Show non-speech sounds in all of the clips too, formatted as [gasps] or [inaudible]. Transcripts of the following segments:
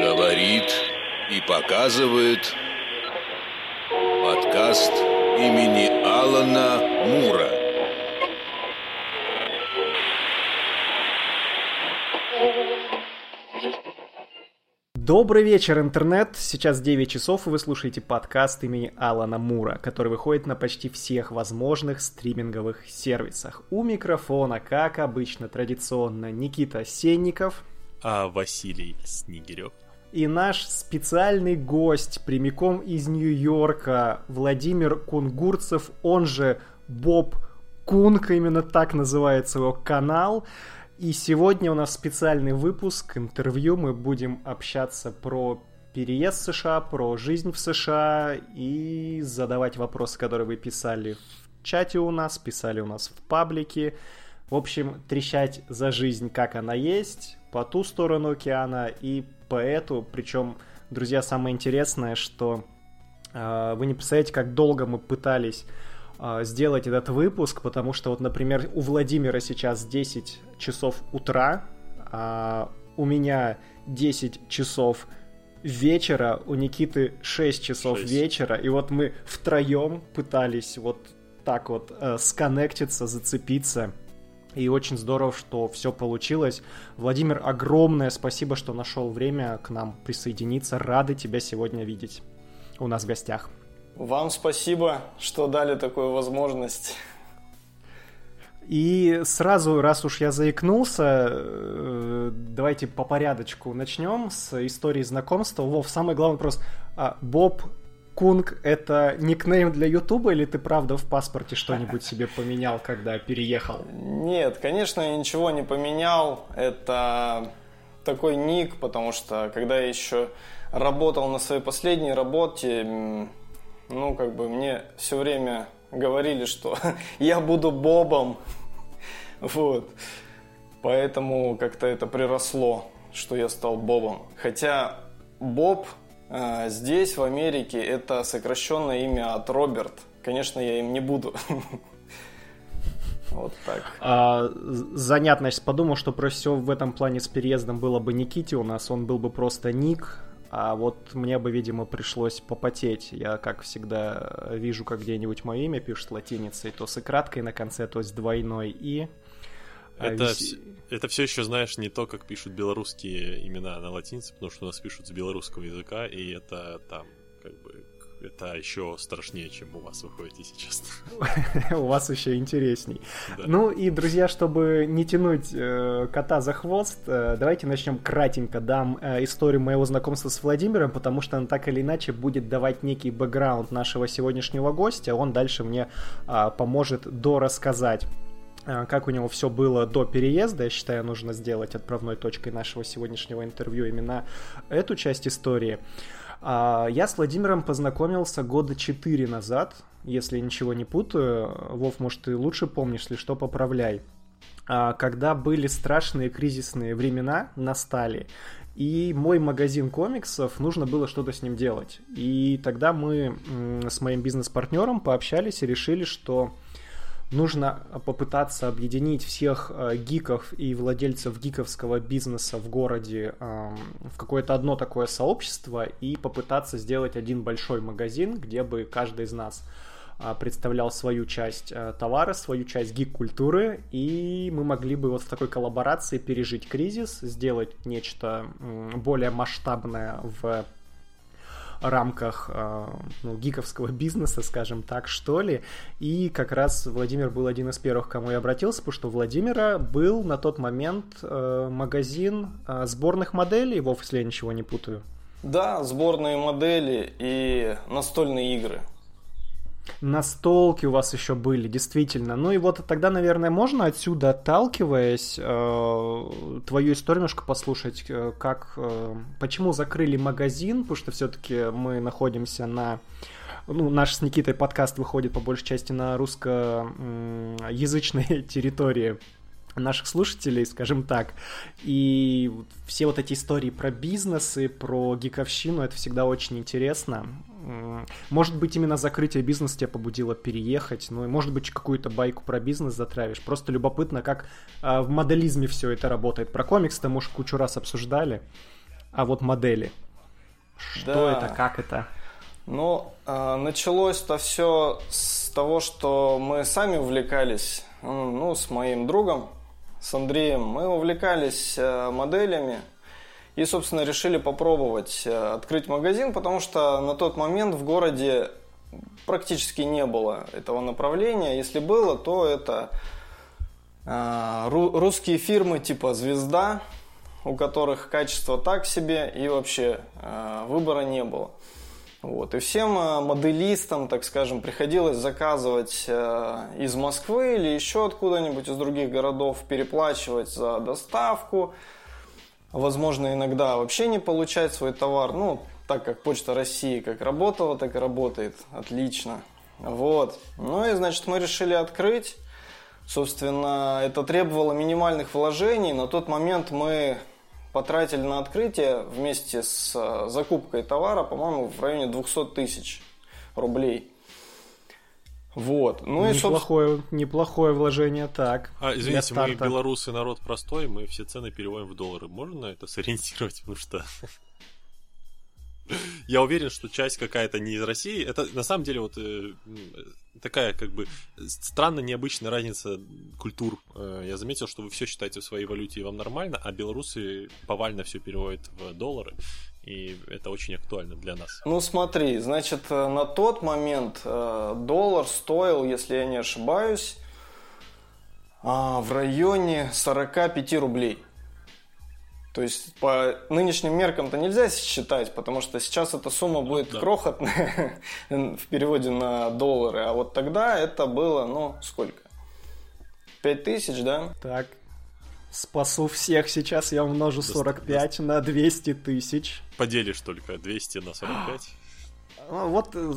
Говорит и показывает подкаст имени Алана Мура. Добрый вечер, интернет! Сейчас 9 часов, и вы слушаете подкаст имени Алана Мура, который выходит на почти всех возможных стриминговых сервисах. У микрофона, как обычно, традиционно, Никита Сенников. А Василий Снегирев. И наш специальный гость прямиком из Нью-Йорка Владимир Кунгурцев, он же Боб Кунг, именно так называется его канал. И сегодня у нас специальный выпуск, интервью. Мы будем общаться про переезд в США, про жизнь в США и задавать вопросы, которые вы писали в чате у нас, писали у нас в паблике. В общем, трещать за жизнь, как она есть, по ту сторону океана и по эту. Причем, друзья, самое интересное, что э, вы не представляете, как долго мы пытались сделать этот выпуск, потому что вот, например, у Владимира сейчас 10 часов утра, а у меня 10 часов вечера, у Никиты 6 часов 6. вечера, и вот мы втроем пытались вот так вот э, сконнектиться, зацепиться. И очень здорово, что все получилось. Владимир, огромное спасибо, что нашел время к нам присоединиться. Рады тебя сегодня видеть у нас в гостях. Вам спасибо, что дали такую возможность. И сразу, раз уж я заикнулся, э, давайте по порядочку начнем с истории знакомства. Вов, самый главный вопрос. А, Боб Кунг — это никнейм для Ютуба или ты правда в паспорте что-нибудь себе поменял, когда переехал? Нет, конечно, я ничего не поменял. Это такой ник, потому что когда я еще работал на своей последней работе, ну, как бы мне все время говорили, что [laughs] я буду Бобом. [laughs] Вот. Поэтому как-то это приросло, что я стал Бобом. Хотя Боб э, здесь, в Америке, это сокращенное имя от Роберт. Конечно, я им не буду. [laughs] Вот так. А, занятно, я подумал, что проще всего в этом плане с переездом было бы Никите у нас, он был бы просто Ник, а вот мне бы, видимо, пришлось попотеть. Я, как всегда, вижу, как где-нибудь мое имя пишут латиницей, то с и краткой на конце, то с двойной «и». А Это, вис- это все еще, знаешь, не то, как пишут белорусские имена на латинице, потому что у нас пишут с белорусского языка, и это там, как бы, это еще страшнее, чем у вас выходит, если честно. [laughs] У вас еще интересней. Ну и, друзья, чтобы не тянуть э, кота за хвост, э, давайте начнем кратенько. Дам э, историю моего знакомства с Владимиром, потому что она так или иначе будет давать некий бэкграунд нашего сегодняшнего гостя. Он дальше мне а, поможет дорассказать как у него все было до переезда. Я считаю, нужно сделать отправной точкой нашего сегодняшнего интервью именно эту часть истории. Я с Владимиром познакомился года 4 назад, если ничего не путаю. Вов, может, ты лучше помнишь, если что, поправляй. А, Когда были страшные кризисные времена, настали, и мой магазин комиксов, нужно было что-то с ним делать. И тогда мы с моим бизнес-партнером пообщались и решили, что нужно попытаться объединить всех э, гиков и владельцев гиковского бизнеса в городе эм, в какое-то одно такое сообщество и попытаться сделать один большой магазин, где бы каждый из нас а, представлял свою часть э, товара, свою часть гик-культуры, и мы могли бы вот в такой коллаборации пережить кризис, сделать нечто более масштабное в рамках э, ну, гиковского бизнеса, скажем так, что ли. И как раз Владимир был один из первых, к кому я обратился, потому что у Владимира был на тот момент э, магазин э, сборных моделей, Вов, если я ничего не путаю. Да, сборные модели и настольные игры. Настолки у вас еще были, действительно. Ну и вот тогда, наверное, можно отсюда, отталкиваясь, э, твою историю немножко послушать, э, как, э, почему закрыли магазин, потому что все-таки мы находимся на ну, наш с Никитой подкаст выходит по большей части на русскоязычной [laughs] территории наших слушателей, скажем так. И все вот эти истории про бизнесы, про гиковщину, это всегда очень интересно. Может быть, именно закрытие бизнеса тебя побудило переехать, ну и может быть какую-то байку про бизнес затравишь. Просто любопытно, как э, в моделизме все это работает. Про комикс-то, может, кучу раз обсуждали, а вот модели. Что Да. это, как это? Ну, э, началось-то все с того, что мы сами увлекались, ну, с моим другом, с Андреем, мы увлекались э, моделями и, собственно, решили попробовать э, открыть магазин, потому что на тот момент в городе практически не было этого направления. Если было, то это э, ру- русские фирмы типа «Звезда», у которых качество так себе и вообще э, выбора не было. Вот. И всем моделистам, так скажем, приходилось заказывать из Москвы или еще откуда-нибудь из других городов, переплачивать за доставку. Возможно, иногда вообще не получать свой товар. Ну, так как Почта России как работала, так и работает. Отлично. Вот. Ну и, значит, мы решили открыть. Собственно, это требовало минимальных вложений. На тот момент мы потратили на открытие вместе с э, закупкой товара, по-моему, в районе 200 тысяч рублей. Вот. Ну и, собственно, неплохое, неплохое вложение, так. А, извините, мы белорусы народ простой, мы все цены переводим в доллары. Можно на это сориентировать? Потому что я уверен, что часть какая-то не из России. Это на самом деле вот э, такая как бы странно необычная разница культур. Э, Я заметил, что вы все считаете в своей валюте и вам нормально, а белорусы повально все переводят в доллары. И это очень актуально для нас. Ну смотри, значит, э, на тот момент э, доллар стоил, если я не ошибаюсь, а, в районе 45 рублей. То есть по нынешним меркам-то нельзя считать, потому что сейчас эта сумма будет да. крохотная [laughs] в переводе на доллары, а вот тогда это было, ну, сколько? 5 тысяч, да? Так. Спасу всех сейчас, я умножу 45 на 200 тысяч. Поделишь только 200 на 45. А, Вот э,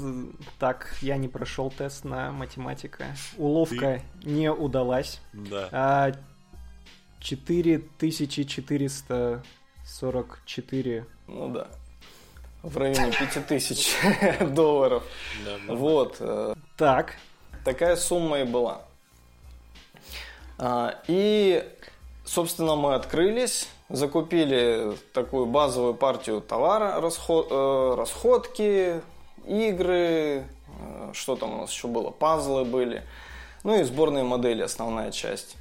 так, я не прошел тест на математика. Уловка не удалась. Да. А 4444 Ну да. В районе 5 тысяч [laughs] долларов. да, нормально. Вот. э, Так, Такая сумма и была. А, И, собственно, мы открылись, закупили такую базовую партию товара, расход- э, расходки, игры, э, что там у нас еще было, пазлы были, ну и сборные модели, основная часть.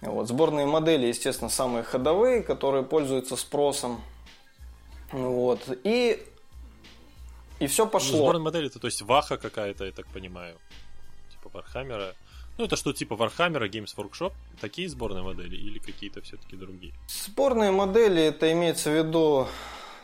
Вот. Сборные модели, естественно, самые ходовые, которые пользуются спросом. Вот. И, и все Ну, пошло. Сборная модель это, то есть, Ваха какая-то, я так понимаю. Типа Вархаммера. Ну, это что, типа Вархаммера, Games Workshop? Такие сборные модели или какие-то все-таки другие? Сборные модели, это имеется в виду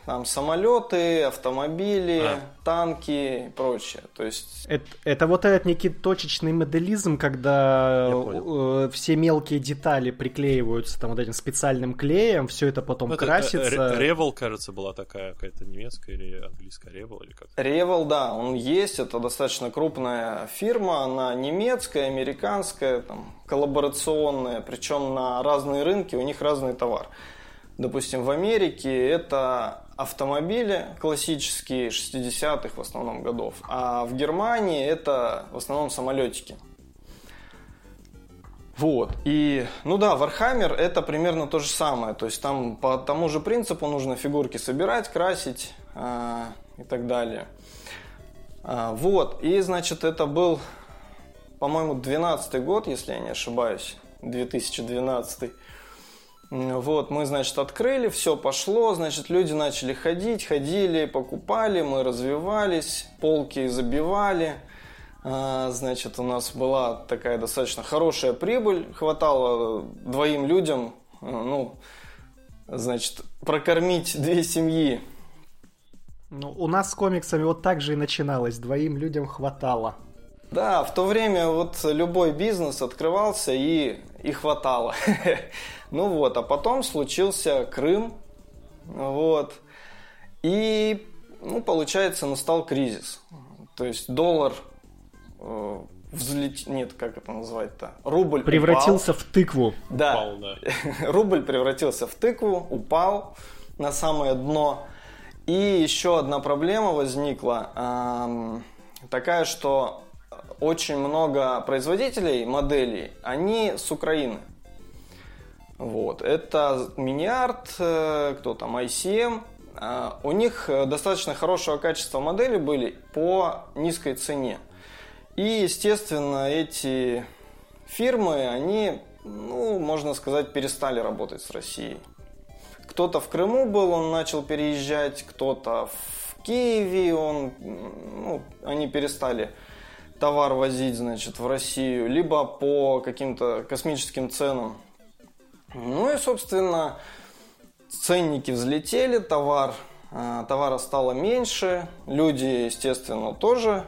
там самолеты, автомобили, А. танки и прочее. То есть это, это вот этот некий точечный моделизм, когда э, все мелкие детали приклеиваются там вот этим специальным клеем, все это потом Ну, это, красится. э, Ре- Револ, кажется, была такая какая-то немецкая или английская Револ, или как? Ревел, да, он есть, это достаточно крупная фирма, она немецкая, американская, там, коллаборационная, причем на разные рынки, у них разный товар. Допустим, в Америке это автомобили классические 60-х в основном годов, а в Германии это в основном самолетики. Вот. И, ну да, Warhammer это примерно то же самое. То есть там по тому же принципу нужно фигурки собирать, красить а, и так далее. А, вот. И, значит, это был, по-моему, 12 год, если я не ошибаюсь. 2012. Вот, мы, значит, открыли, все пошло, значит, люди начали ходить, ходили, покупали, мы развивались, полки забивали. А, Значит, у нас была такая достаточно хорошая прибыль, хватало двоим людям, э, ну, значит, прокормить две семьи. Ну, у нас с комиксами вот так же и начиналось. Двоим людям хватало. Да, в то время вот любой бизнес открывался и, и хватало. [laughs] Ну вот, а потом случился Крым, вот, и, ну, получается, настал кризис. То есть доллар э, взлет... Нет, как это назвать-то? Рубль упал. Превратился в тыкву. Да, Упал, да. [laughs] рубль превратился в тыкву, упал на самое дно. И еще одна проблема возникла, эм, такая, что очень много производителей моделей, они с Украины. Вот. Это Мiniart, э, кто там, ICM. Э, у них достаточно хорошего качества модели были по низкой цене. И, естественно, эти фирмы, они, ну, можно сказать, перестали работать с Россией. Кто-то в Крыму был, он начал переезжать, кто-то в Киеве, он, ну, они перестали товар возить, значит, в Россию, либо по каким-то космическим ценам. Ну и, собственно, ценники взлетели, товар, э, товара стало меньше, люди, естественно, тоже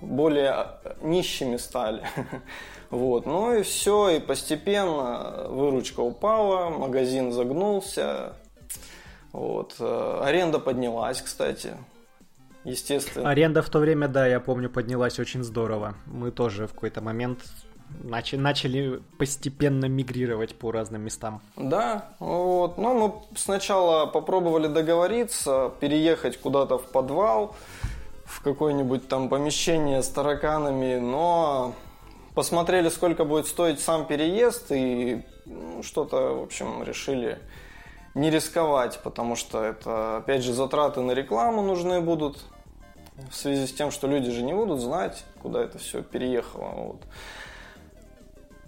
более нищими стали. [laughs] Вот. Ну и все, и постепенно выручка упала, магазин загнулся. Вот. Э, аренда поднялась, кстати. Естественно. Аренда в то время, да, я помню, поднялась очень здорово. Мы тоже в какой-то момент начали, начали постепенно мигрировать по разным местам. Да, вот. Но мы сначала попробовали договориться, переехать куда-то в подвал, в какое-нибудь там помещение с тараканами, но посмотрели, сколько будет стоить сам переезд, и ну, что-то, в общем, решили не рисковать, потому что это, опять же, затраты на рекламу нужны будут, в связи с тем, что люди же не будут знать, куда это все переехало. Вот.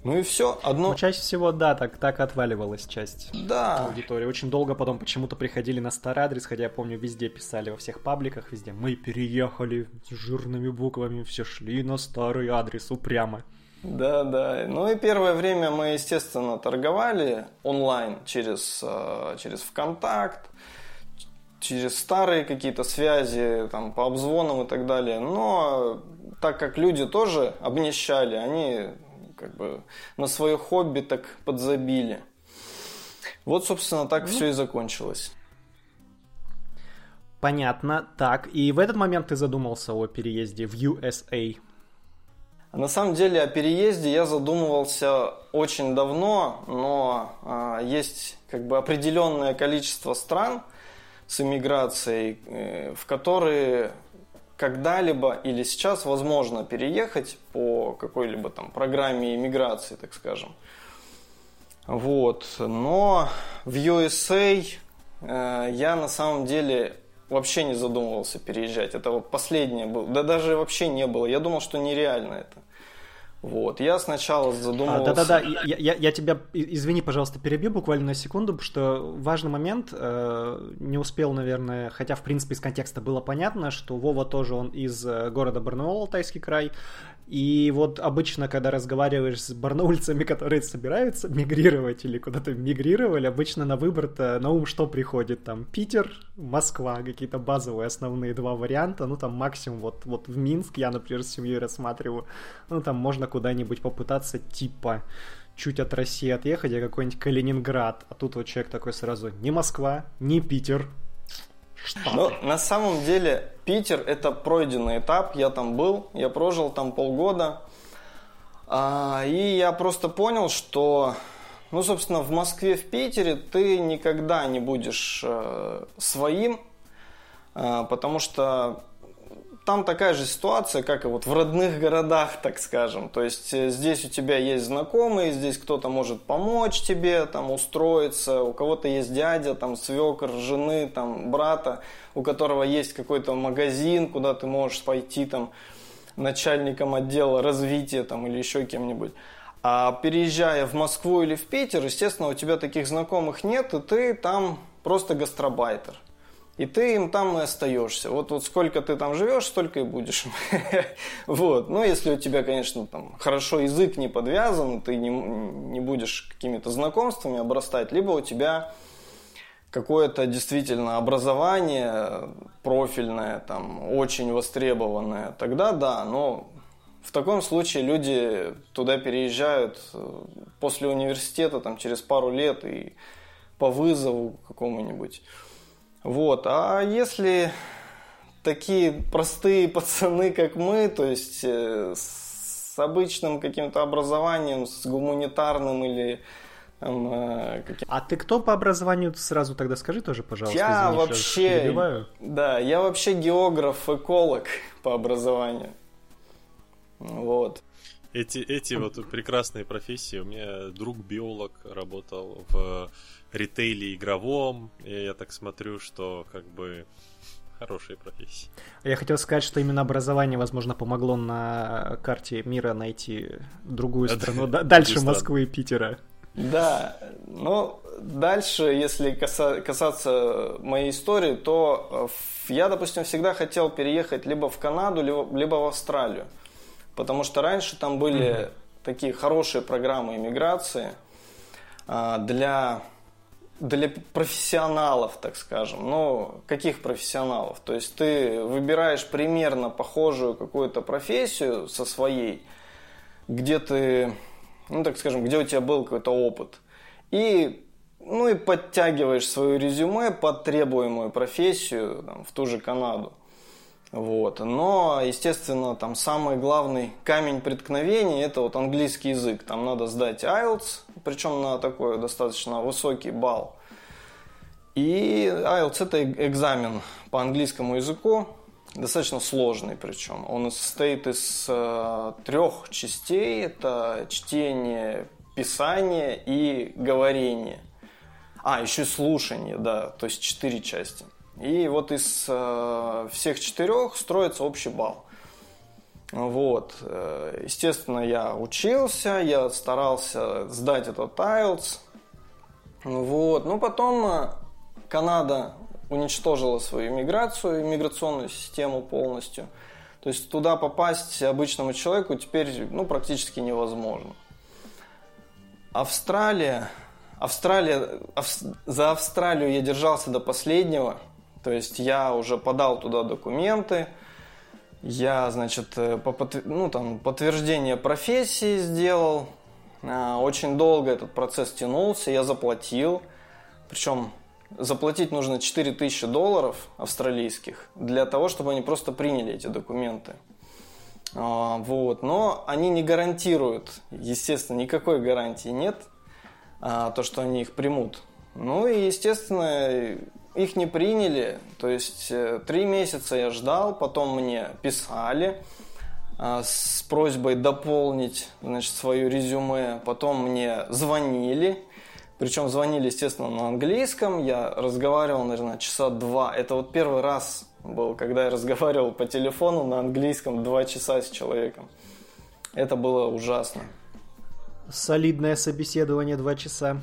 Ну и все. Одно... Ну, чаще всего, да, так, так отваливалась часть да. аудитории. Очень долго потом почему-то приходили на старый адрес, хотя я помню, везде писали, во всех пабликах, везде. Мы переехали с жирными буквами, все шли на старый адрес упрямо. Да, да. Ну и первое время мы, естественно, торговали онлайн через, э, через ВКонтакт, через старые какие-то связи, там, по обзвонам и так далее. Но так как люди тоже обнищали, они как бы на свое хобби так подзабили. Вот, собственно, так ну, все и закончилось. Понятно. Так, и в этот момент ты задумался о переезде в USA. На самом деле о переезде я задумывался очень давно, но а, есть как бы определенное количество стран с иммиграцией, э, в которые когда-либо или сейчас возможно переехать по какой-либо там программе иммиграции, так скажем. Вот. Но в USA э, я на самом деле вообще не задумывался переезжать. Это вот последнее было. Да даже вообще не было. Я думал, что нереально это. Вот, я сначала задумывался... А, да-да-да, я, я, я тебя, извини, пожалуйста, перебью буквально на секунду, потому что важный момент, э, не успел, наверное, хотя, в принципе, из контекста было понятно, что Вова тоже, он из э, города Барнаул, Алтайский край, и вот обычно, когда разговариваешь с барнаульцами, которые собираются мигрировать или куда-то мигрировали, обычно на выбор-то на ум что приходит? Там Питер, Москва, какие-то базовые основные два варианта. Ну, там максимум вот, вот в Минск я, например, с семьей рассматриваю. Ну, там можно куда-нибудь попытаться типа чуть от России отъехать, а какой-нибудь Калининград. А тут вот человек такой сразу, не Москва, не Питер, Штаты. Ну, на самом деле, Питер это пройденный этап. Я там был, я прожил там полгода. А, и я просто понял, что, ну, собственно, в Москве, в Питере ты никогда не будешь э, своим, э, потому что там такая же ситуация, как и вот в родных городах, так скажем. То есть э, здесь у тебя есть знакомые, здесь кто-то может помочь тебе там устроиться, у кого-то есть дядя, там свекр, жены, там брата, у которого есть какой-то магазин, куда ты можешь пойти там начальником отдела развития там или еще кем-нибудь. А переезжая в Москву или в Питер, естественно, у тебя таких знакомых нет, и ты там просто гастробайтер. И ты им там и остаешься. Вот, вот сколько ты там живешь, столько и будешь. [laughs] вот. Но если у тебя, конечно, там хорошо язык не подвязан, ты не, не будешь какими-то знакомствами обрастать, либо у тебя какое-то действительно образование профильное, там, очень востребованное, тогда да, но в таком случае люди туда переезжают э, после университета, там, через пару лет и по вызову какому-нибудь. Вот. А если такие простые [laughs] пацаны, как мы, то есть э, с обычным каким-то образованием, с гуманитарным или Э, а ты кто по образованию? Сразу тогда скажи тоже, пожалуйста. Я Извини, вообще... Да, я вообще географ, эколог по образованию. Вот. Эти, эти вот прекрасные профессии. У меня друг биолог работал в ритейле игровом. И я так смотрю, что как бы хорошие профессии. Я хотел сказать, что именно образование, возможно, помогло на карте мира найти другую страну, дальше Москвы и Питера. Да, но дальше, если касаться моей истории, то э, я, допустим, всегда хотел переехать либо в Канаду, либо в Австралию. Потому что раньше там были mm-hmm. такие хорошие программы иммиграции а, для для профессионалов, так скажем. Ну, каких профессионалов? То есть ты выбираешь примерно похожую какую-то профессию со своей, где ты, ну, так скажем, где у тебя был какой-то опыт. И, ну, и подтягиваешь свое резюме под требуемую профессию там, в ту же Канаду. Вот. Но, естественно, там самый главный камень преткновения – это вот английский язык. Там надо сдать IELTS, причем на такой достаточно высокий балл. И IELTS – это экзамен по английскому языку, достаточно сложный причем. Он состоит из э, трех частей. Это чтение, писание и говорение. А, еще слушание, да, то есть четыре части. И вот из э, всех четырех строится общий балл. Вот. Э, естественно, я учился, я старался сдать этот IELTS. Вот. Но потом э, Канада уничтожила свою иммиграцию, иммиграционную систему полностью. То есть туда попасть обычному человеку теперь ну, практически невозможно. Австралия. Австралия, за Австралию я держался до последнего – то есть я уже подал туда документы, я, значит, э, по, ну, там, подтверждение профессии сделал. А, очень долго этот процесс тянулся, я заплатил. Причем заплатить нужно 4000 долларов австралийских для того, чтобы они просто приняли эти документы. А, вот. Но они не гарантируют, естественно, никакой гарантии нет, а, то, что они их примут. Ну и, естественно, их не приняли, то есть э, три месяца я ждал, потом мне писали а, с просьбой дополнить значит, свое резюме, потом мне звонили, причем звонили, естественно, на английском, я разговаривал, наверное, часа два, это вот первый раз был, когда я разговаривал по телефону на английском два часа с человеком. Это было ужасно. Солидное собеседование два часа.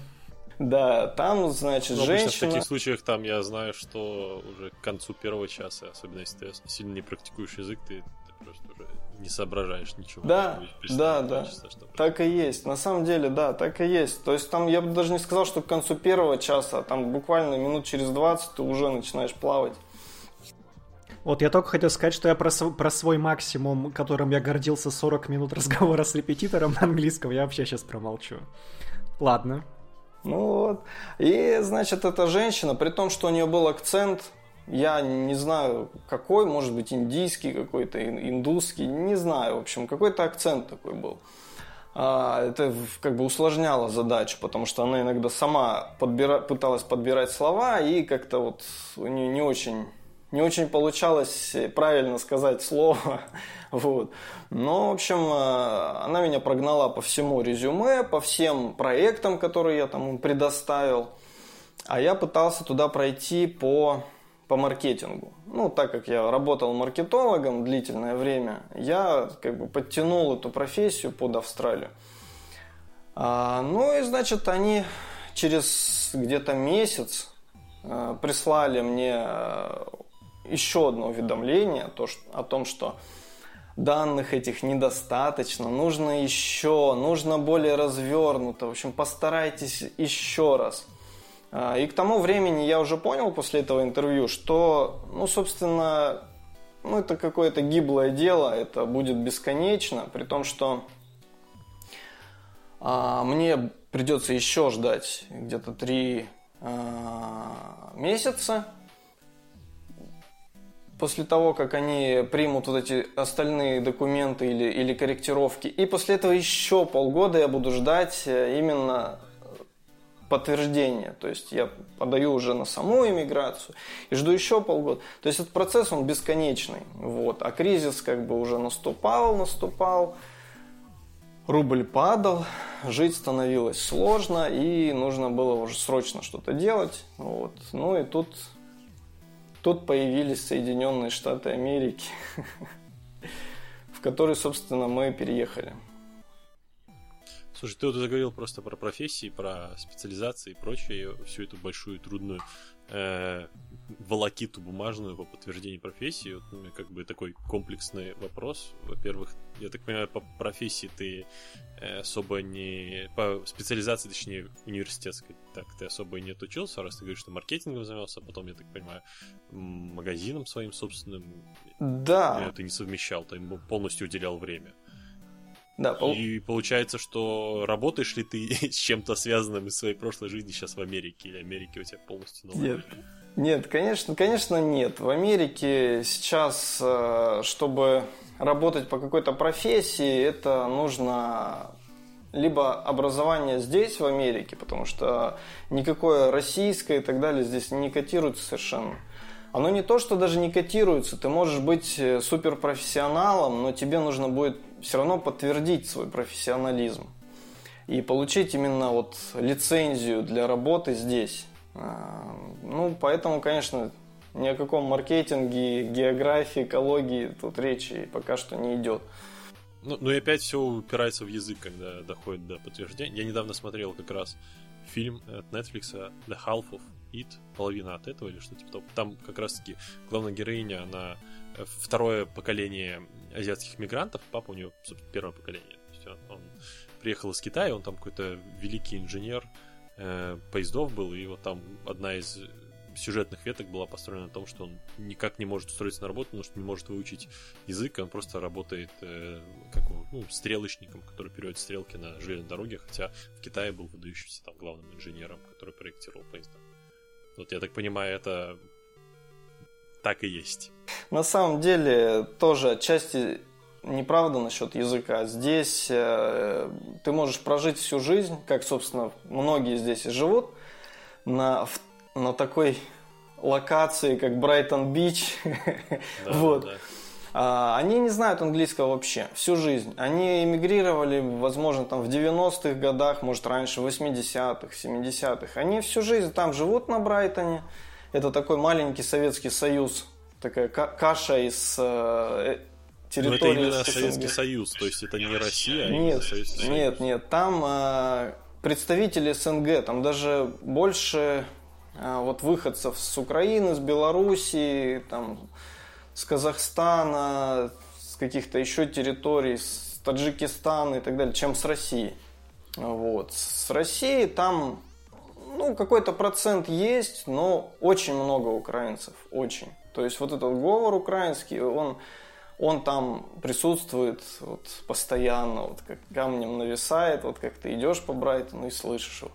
Да, там, значит, Но женщина... в таких случаях там я знаю, что уже к концу первого часа, особенно если ты сильно не практикуешь язык, ты, ты просто уже не соображаешь ничего. Да, да, да. Часа, так и есть. На самом деле, да, так и есть. То есть там я бы даже не сказал, что к концу первого часа, а там буквально минут через 20 ты уже начинаешь плавать. Вот я только хотел сказать, что я про, про свой максимум, которым я гордился 40 минут разговора с репетитором на английском, я вообще сейчас промолчу. Ладно, ну вот. И, значит, эта женщина, при том, что у нее был акцент, я не знаю какой, может быть индийский какой-то, индусский, не знаю, в общем, какой-то акцент такой был. А, это как бы усложняло задачу, потому что она иногда сама подбира... пыталась подбирать слова и как-то вот у нее не очень не очень получалось правильно сказать слово. [laughs] вот. Но, в общем, э, она меня прогнала по всему резюме, по всем проектам, которые я там предоставил. А я пытался туда пройти по, по маркетингу. Ну, так как я работал маркетологом длительное время, я как бы подтянул эту профессию под Австралию. А, ну и, значит, они через где-то месяц э, прислали мне э, еще одно уведомление то, что, о том, что данных этих недостаточно, нужно еще, нужно более развернуто, в общем, постарайтесь еще раз. А, и к тому времени я уже понял после этого интервью, что, ну, собственно, ну, это какое-то гиблое дело, это будет бесконечно, при том, что а, мне придется еще ждать где-то три а, месяца, после того, как они примут вот эти остальные документы или, или корректировки. И после этого еще полгода я буду ждать э, именно подтверждение. То есть я подаю уже на саму иммиграцию и жду еще полгода. То есть этот процесс, он бесконечный. Вот. А кризис как бы уже наступал, наступал. Рубль падал, жить становилось сложно, и нужно было уже срочно что-то делать. Вот. Ну и тут, тут появились Соединенные Штаты Америки, [laughs] в которые, собственно, мы переехали. Слушай, ты вот заговорил просто про профессии, про специализации и прочее, всю эту большую трудную э, волокиту бумажную по подтверждению профессии. Вот, ну, как бы такой комплексный вопрос. Во-первых, я так понимаю, по профессии ты э, особо не... По специализации, точнее, университетской, так, ты особо и не отучился, раз ты говоришь, что маркетингом занимался, а потом, я так понимаю, магазином своим собственным. Да. Ты не совмещал, ты ему полностью уделял время. Да, пол... И получается, что работаешь ли ты [laughs] с чем-то связанным из своей прошлой жизни сейчас в Америке, или Америка у тебя полностью новая? Нет, нет, конечно, конечно нет. В Америке сейчас, э, чтобы работать по какой-то профессии, это нужно либо образование здесь, в Америке, потому что никакое российское и так далее здесь не котируется совершенно. Оно не то, что даже не котируется, ты можешь быть э, суперпрофессионалом, но тебе нужно будет все равно подтвердить свой профессионализм и получить именно вот лицензию для работы здесь. А, ну, поэтому, конечно, ни о каком маркетинге, географии, экологии тут речи пока что не идет. Ну, ну и опять все упирается в язык, когда доходит до подтверждения. Я недавно смотрел как раз фильм от Netflix The Half of It, половина от этого или что-то типа. Там как раз-таки главная героиня, она э, второе поколение азиатских мигрантов, папа у нее, первое поколение. То есть он, он приехал из Китая, он там какой-то великий инженер э, поездов был, и вот там одна из сюжетных веток была построена на том, что он никак не может устроиться на работу, потому что не может выучить язык, он просто работает э, как ну, стрелочником, который переводит стрелки на железной дороге, хотя в Китае был выдающимся там главным инженером, который проектировал поезда. Вот я так понимаю, это так и есть. На самом деле, тоже отчасти неправда насчет языка. Здесь э, ты можешь прожить всю жизнь, как, собственно, многие здесь и живут, на, на такой локации, как Брайтон-Бич. [laughs] Да, вот. Да. А, они не знают английского вообще всю жизнь. Они эмигрировали, возможно, там в 90-х годах, может, раньше, в 80-х, 70-х. Они всю жизнь там живут на Брайтоне. Это такой маленький Советский Союз, такая каша из э, территории. Но это именно Советский Союз, то есть это не Россия, а нет, Советский Союз. Нет, нет, там э, представители СНГ, там даже больше э, вот выходцев с Украины, с Белоруссии, там с Казахстана, с каких-то еще территорий, с Таджикистана и так далее, чем с России. Вот. С России там ну, какой-то процент есть, но очень много украинцев, очень. То есть вот этот говор украинский, он, он там присутствует вот, постоянно, вот как камнем нависает, вот как ты идешь по Брайтону и слышишь его.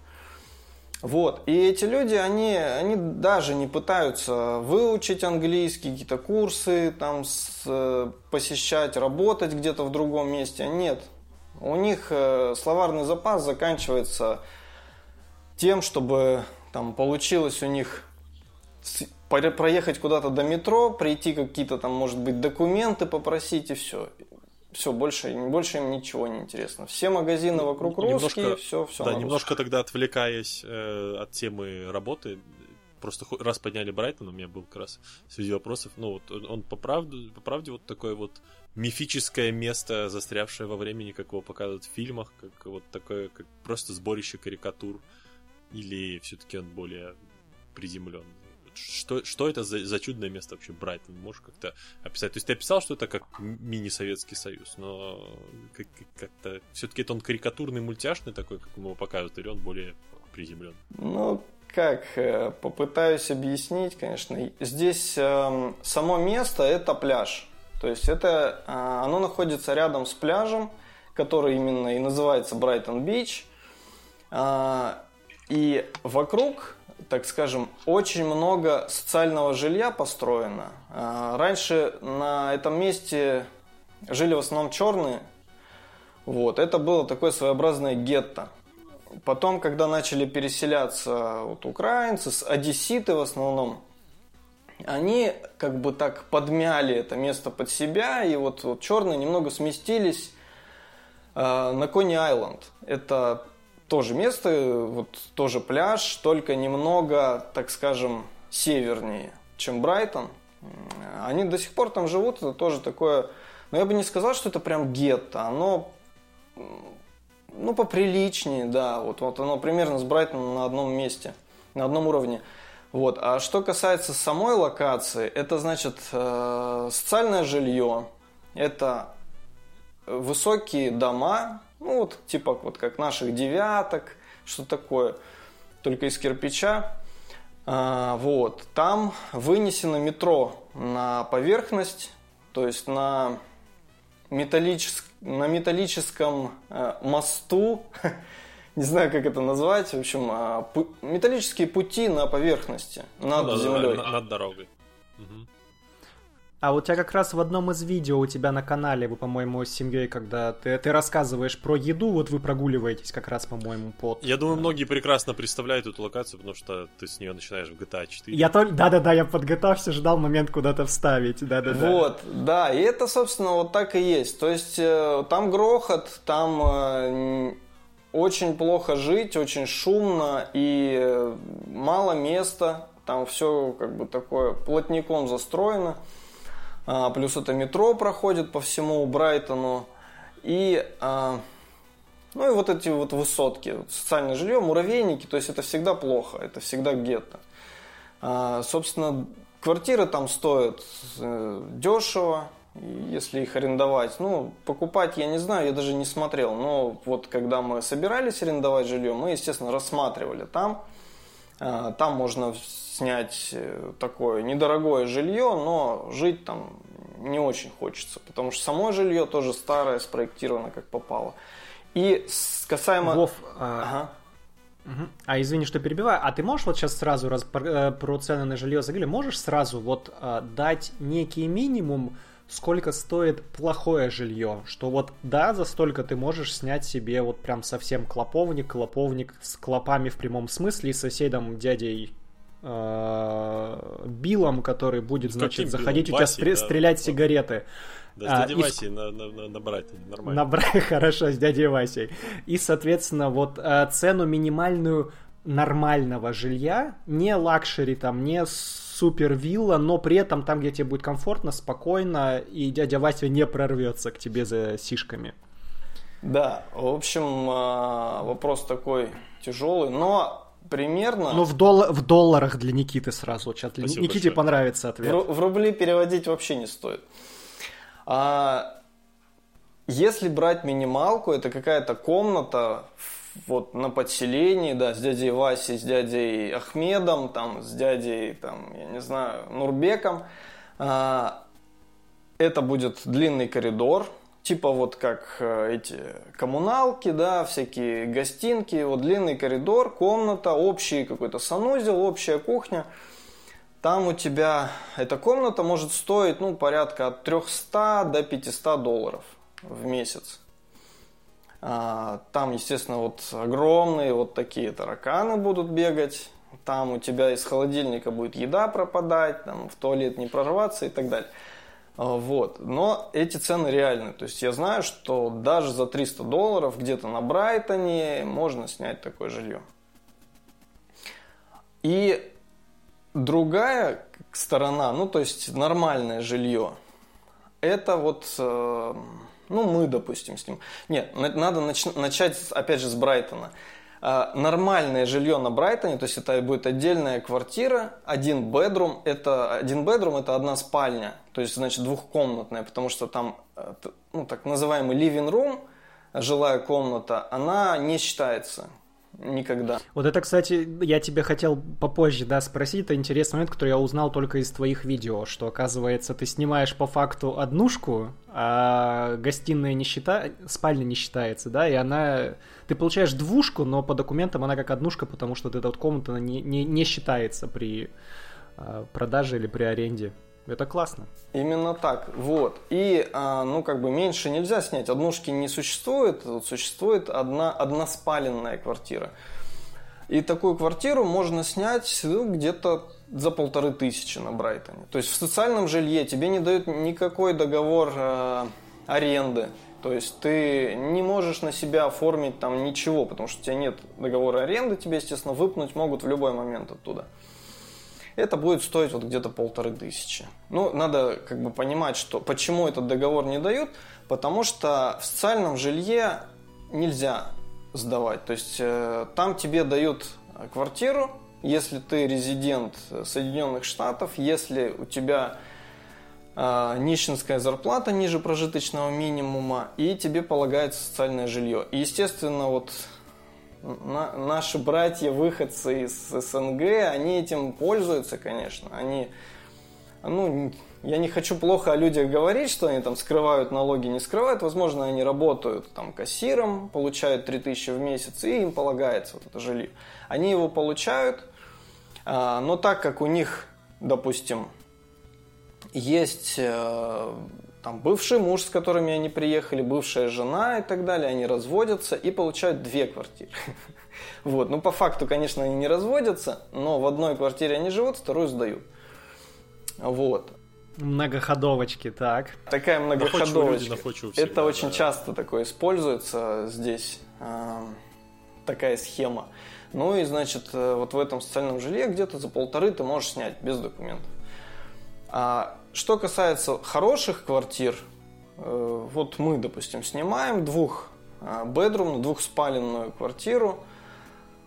Вот. И эти люди, они, они даже не пытаются выучить английский, какие-то курсы там с, посещать, работать где-то в другом месте. Нет. У них э, словарный запас заканчивается тем, чтобы там получилось у них проехать куда-то до метро, прийти какие-то там, может быть, документы попросить и все. Все, больше, больше им ничего не интересно. Все магазины вокруг немножко, русские, все, все. Да, немножко тогда отвлекаясь э, от темы работы, просто раз подняли Брайтон, у меня был как раз среди вопросов, ну вот он по правде, по правде вот такое вот мифическое место, застрявшее во времени, как его показывают в фильмах, как вот такое, как просто сборище карикатур, или все-таки он более приземленный? Что, что это за, за чудное место вообще Брайтон? Можешь как-то описать? То есть ты описал, что это как мини-Советский Союз, но как- как-то все-таки это он карикатурный, мультяшный такой, как ему показывают, или он более приземленный? Ну, как, э, попытаюсь объяснить, конечно. Здесь э, само место это пляж. То есть это, э, оно находится рядом с пляжем, который именно и называется Брайтон Бич. Э, и вокруг, так скажем, очень много социального жилья построено. А, раньше на этом месте жили в основном черные. Вот, это было такое своеобразное гетто. потом, когда начали переселяться вот украинцы, одесситы в основном, они как бы так подмяли это место под себя, и вот, вот черные немного сместились э, на Кони Айленд. Это тоже место, вот тоже пляж, только немного, так скажем, севернее, чем Брайтон. Они до сих пор там живут, это тоже такое, но я бы не сказал, что это прям гетто, оно ну, поприличнее, да, вот, вот оно примерно с Брайтоном на одном месте, на одном уровне. Вот. А что касается самой локации, это значит э, социальное жилье, это высокие дома, ну вот типа вот как наших девяток, что такое, только из кирпича. А, вот. Там вынесено метро на поверхность, то есть на, металлическ... на металлическом э, мосту [laughs] не знаю, как это назвать, в общем, а, металлические пути на поверхности, над ну, землей. Да, над дорогой. А у тебя как раз в одном из видео у тебя на канале, вы, по-моему, с семьей, когда ты, ты рассказываешь про еду, вот вы прогуливаетесь как раз, по-моему, под... Я думаю, многие прекрасно представляют эту локацию, потому что ты с нее начинаешь в GTA 4. Я только... Да-да-да, я подготовился, ждал момент куда-то вставить, да-да-да. Вот, да, и это, собственно, вот так и есть. То есть э, там грохот, там э, очень плохо жить, очень шумно и мало места. Там все как бы такое плотником застроено. А, плюс это метро проходит по всему Брайтону. И, а, ну и вот эти вот высотки, социальное жилье, муравейники, то есть это всегда плохо, это всегда гетто. А, собственно, квартиры там стоят э, дешево, если их арендовать. Ну, покупать я не знаю, я даже не смотрел. Но вот когда мы собирались арендовать жилье, мы, естественно, рассматривали там. А, там можно снять э, такое недорогое жилье, но жить там не очень хочется, потому что само жилье тоже старое, спроектировано как попало. И касаемо... Вов, а... Ага. Угу. А извини, что перебиваю. А ты можешь вот сейчас сразу раз про, э, про цены на жилье заговорили, можешь сразу вот э, дать некий минимум, сколько стоит плохое жилье. Что вот да, за столько ты можешь снять себе вот прям совсем клоповник, клоповник с клопами в прямом смысле и соседом дядей э, Биллом, который будет, значит, заходить Биллом? у тебя стр- да, стрелять да. сигареты. Да, с а, дядей а, Васей и... на, на, на, набрать, нормально. Набрать, [laughs] хорошо, с дядей Васей. И, соответственно, вот э, цену минимальную нормального жилья, не luxury там, не супер вилла, но при этом там, где тебе будет комфортно, спокойно, и дядя Вася не прорвется к тебе за сишками. Да, в общем, а, вопрос такой тяжелый, но примерно... Ну, в, дол- в долларах для Никиты сразу. Сейчас Никите большое. понравится ответ. В, в рубли переводить вообще не стоит. А, если брать минималку, это какая-то комната вот на подселении, да, с дядей Васей, с дядей Ахмедом, там, с дядей, там, я не знаю, Нурбеком. А, это будет длинный коридор, типа вот как э, эти коммуналки, да, всякие гостинки, вот длинный коридор, комната, общий какой-то санузел, общая кухня. Там у тебя эта комната может стоить, ну, порядка от 300 до 500 долларов в месяц. А, там, естественно, вот огромные вот такие тараканы будут бегать. Там у тебя из холодильника будет еда пропадать, там в туалет не прорваться и так далее. А, вот. Но эти цены реальны. То есть я знаю, что даже за 300 долларов где-то на Брайтоне можно снять такое жилье. И другая сторона, ну то есть нормальное жилье, это вот э, ну, мы, допустим, с ним. Нет, надо нач- начать, опять же, с Брайтона. А, нормальное жилье на Брайтоне, то есть это будет отдельная квартира, один бедрум, это один бедрум, это одна спальня, то есть, значит, двухкомнатная, потому что там, э, ну, так называемый living room, жилая комната, она не считается никогда. Вот это, кстати, я тебе хотел попозже, да, спросить, это интересный момент, который я узнал только из твоих видео, что, оказывается, ты снимаешь по факту однушку, а гостиная не считается, спальня не считается, да, и она... Ты получаешь двушку, но по документам она как однушка, потому что вот эта вот комната не, не, не считается при а, продаже или при аренде. Это классно. Именно так, вот. И, а, ну, как бы меньше нельзя снять. Однушки не существует, вот существует одна, односпаленная квартира. И такую квартиру можно снять ну, где-то за полторы тысячи на Брайтоне. То есть в социальном жилье тебе не дают никакой договор э, аренды. То есть ты не можешь на себя оформить там ничего, потому что у тебя нет договора аренды, тебе, естественно, выпнуть могут в любой момент оттуда. Это будет стоить вот где-то полторы тысячи. Ну, надо как бы понимать, что почему этот договор не дают, потому что в социальном жилье нельзя сдавать. То есть э, там тебе дают квартиру, если ты резидент Соединенных Штатов, если у тебя э, нищенская зарплата ниже прожиточного минимума, и тебе полагается социальное жилье. И, естественно, вот на, наши братья-выходцы из СНГ, они этим пользуются, конечно. Они, ну, я не хочу плохо о людях говорить, что они там скрывают налоги, не скрывают. Возможно, они работают там кассиром, получают 3000 в месяц, и им полагается вот это жилье. Они его получают, а, но так как у них, допустим, есть э, там бывший муж, с которыми они приехали, бывшая жена и так далее, они разводятся и получают две квартиры. [laughs] Вот. Ну, по факту, конечно, они не разводятся, но в одной квартире они живут, вторую сдают. Вот. Многоходовочки, так. Такая многоходовочка. Это очень часто такое используется здесь. Э, такая схема. Ну и, значит, э, вот в этом социальном жилье где-то за полторы ты можешь снять без документов. А что касается хороших квартир, э, вот мы, допустим, снимаем двух э, бедрум, двухспаленную квартиру.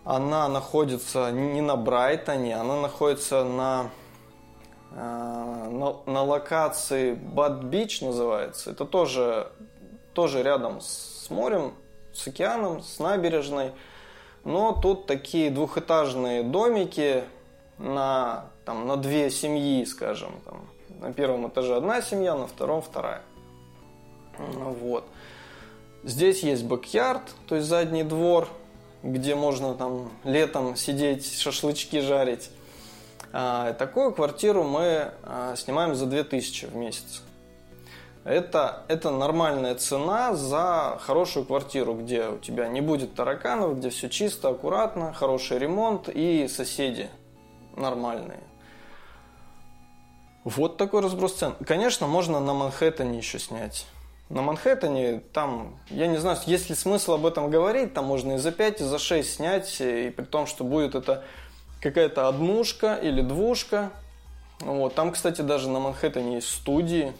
Она находится не на Брайтоне, она находится на, на, на локации Бад-Бич называется. Это тоже, тоже рядом с морем, с океаном, с набережной. Но тут такие двухэтажные домики на, там, на две семьи, скажем. Там. На первом этаже одна семья, на втором вторая. Вот. Здесь есть бэк-ярд, то есть задний двор, где можно там летом сидеть, шашлычки жарить. А, такую квартиру мы а, снимаем за 2000 в месяц. Это, это нормальная цена за хорошую квартиру, где у тебя не будет тараканов, где все чисто, аккуратно, хороший ремонт и соседи нормальные. Вот такой разброс цен. Конечно, можно на Манхэттене еще снять. На Манхэттене там, я не знаю, есть ли смысл об этом говорить, там можно и за 5, и за 6 снять, и при том, что будет это какая-то однушка или двушка. Вот. Там, кстати, даже на Манхэттене есть студии,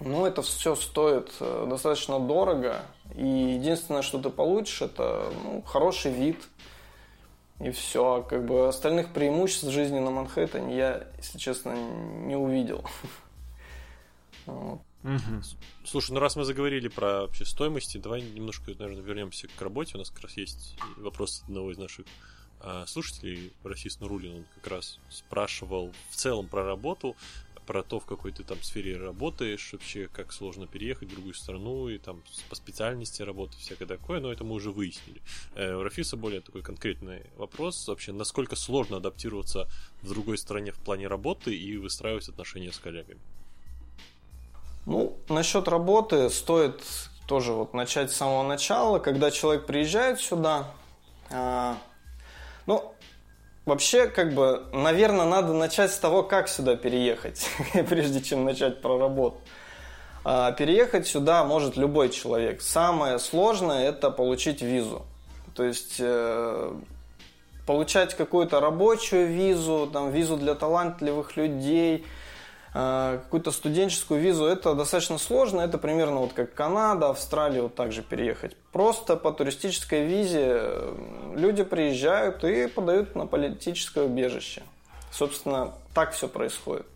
ну, это все стоит э, достаточно дорого. И единственное, что ты получишь, это ну, хороший вид. И все. Как бы остальных преимуществ жизни на Манхэттене я, если честно, не увидел. [laughs] Слушай, ну раз мы заговорили про вообще стоимости, давай немножко, наверное, вернемся к работе. У нас как раз есть вопрос одного из наших а, слушателей, Расис Нурулин, он как раз спрашивал в целом про работу про то, в какой ты там сфере работаешь, вообще как сложно переехать в другую страну и там по специальности работать, всякое такое, но это мы уже выяснили. Э, у Рафиса более такой конкретный вопрос, вообще, насколько сложно адаптироваться в другой стране в плане работы и выстраивать отношения с коллегами? Ну, насчет работы стоит тоже вот начать с самого начала, когда человек приезжает сюда, а, ну, Вообще, как бы, наверное, надо начать с того, как сюда переехать, [laughs] прежде чем начать про работу. А переехать сюда может любой человек. Самое сложное – это получить визу. То есть э, получать какую-то рабочую визу, там, визу для талантливых людей – какую-то студенческую визу, это достаточно сложно. Это примерно вот как Канада, Австралия, вот так же переехать. Просто по туристической визе э, люди приезжают и подают на политическое убежище. Собственно, так все происходит.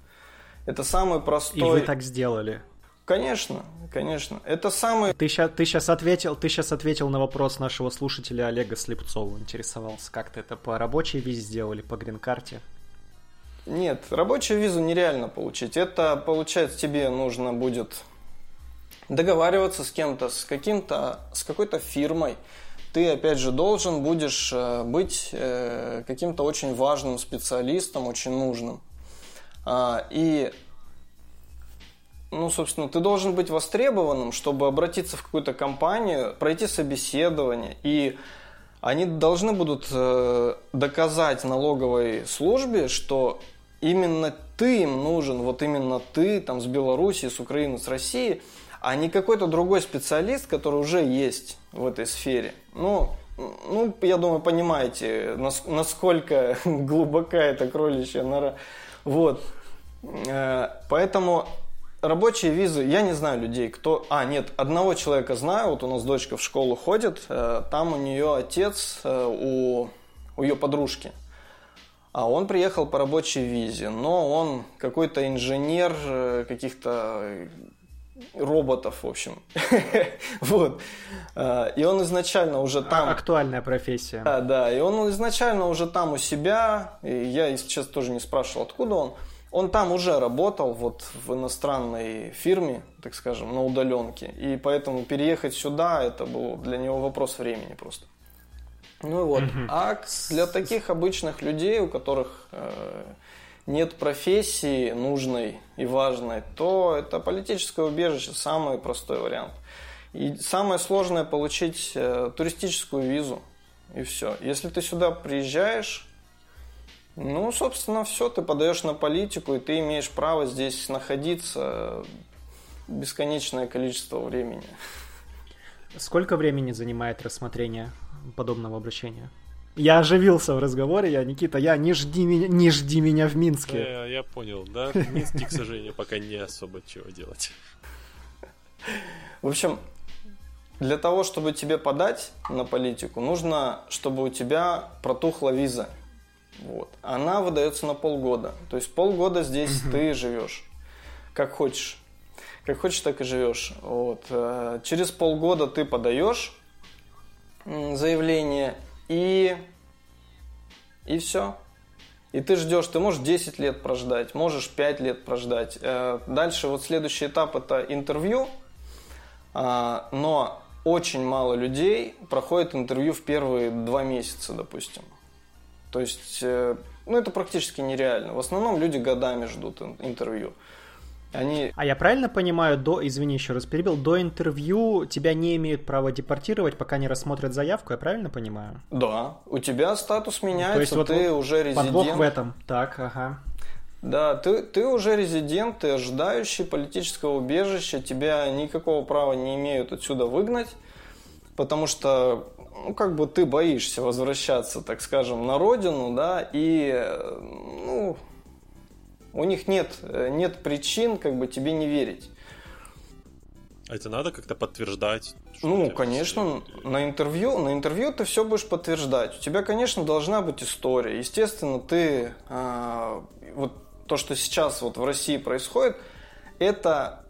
Это самый простой... И вы так сделали? Конечно, конечно. Это самый... Ты сейчас, ты сейчас ответил, ты сейчас ответил на вопрос нашего слушателя Олега Слепцова. Интересовался, как ты это по рабочей визе сделали, по грин-карте? Нет, рабочую визу нереально получить. Это, получается, тебе нужно будет договариваться с кем-то, с каким-то, с какой-то фирмой. Ты, опять же, должен будешь э, быть э, каким-то очень важным специалистом, очень нужным. А, и, ну, собственно, ты должен быть востребованным, чтобы обратиться в какую-то компанию, пройти собеседование. И они должны будут э, доказать налоговой службе, что именно ты им нужен, вот именно ты, там, с Беларуси, с Украины, с России, а не какой-то другой специалист, который уже есть в этой сфере. Ну, ну, я думаю, понимаете, насколько [laughs] глубока эта кроличья нора. Вот. Э, поэтому рабочие визы, я не знаю людей, кто... А, нет, одного человека знаю, вот у нас дочка в школу ходит, э, там у нее отец, э, у, у ее подружки. А он приехал по рабочей визе, но он какой-то инженер каких-то роботов, в общем. [laughs] вот. И он изначально уже там... Актуальная профессия. Да, да. И он изначально уже там у себя. И я, если честно, тоже не спрашивал, откуда он. Он там уже работал вот в иностранной фирме, так скажем, на удаленке. И поэтому переехать сюда, это был для него вопрос времени просто. Ну и вот. А для таких обычных людей, у которых э, нет профессии нужной и важной, то это политическое убежище самый простой вариант. И самое сложное получить э, туристическую визу. И все. Если ты сюда приезжаешь, ну, собственно, все, ты подаешь на политику, и ты имеешь право здесь находиться бесконечное количество времени. Сколько времени занимает рассмотрение подобного обращения? Я оживился в разговоре, я, Никита, я не жди меня, не жди меня в Минске. Я, я понял, да? В Минске, к сожалению, пока не особо чего делать. В общем, для того, чтобы тебе подать на политику, нужно, чтобы у тебя протухла виза. Вот. Она выдается на полгода. То есть полгода здесь ты живешь. Как хочешь. Как хочешь, так и живешь. Вот. Э, через полгода ты подаешь заявление и, и все. И ты ждешь, ты можешь 10 лет прождать, можешь 5 лет прождать. Э, дальше вот следующий этап это интервью, а, но очень мало людей проходит интервью в первые два месяца, допустим. То есть, э, ну, это практически нереально. В основном люди годами ждут интервью. Они... А я правильно понимаю, до, извини, еще раз перебил, до интервью тебя не имеют права депортировать, пока не рассмотрят заявку, я правильно понимаю? Да, у тебя статус меняется, То есть, вот, ты вот уже резидент. Подвох в этом, так, ага. Да, ты, ты уже резидент, ты ожидающий политического убежища, тебя никакого права не имеют отсюда выгнать, потому что ну, как бы ты боишься возвращаться, так скажем, на родину, да, и, ну, у них нет, нет причин, как бы, тебе не верить. А это надо как-то подтверждать? Ну, конечно, на интервью, на интервью ты все будешь подтверждать. У тебя, конечно, должна быть история. Естественно, ты а, вот то, что сейчас вот в России происходит, это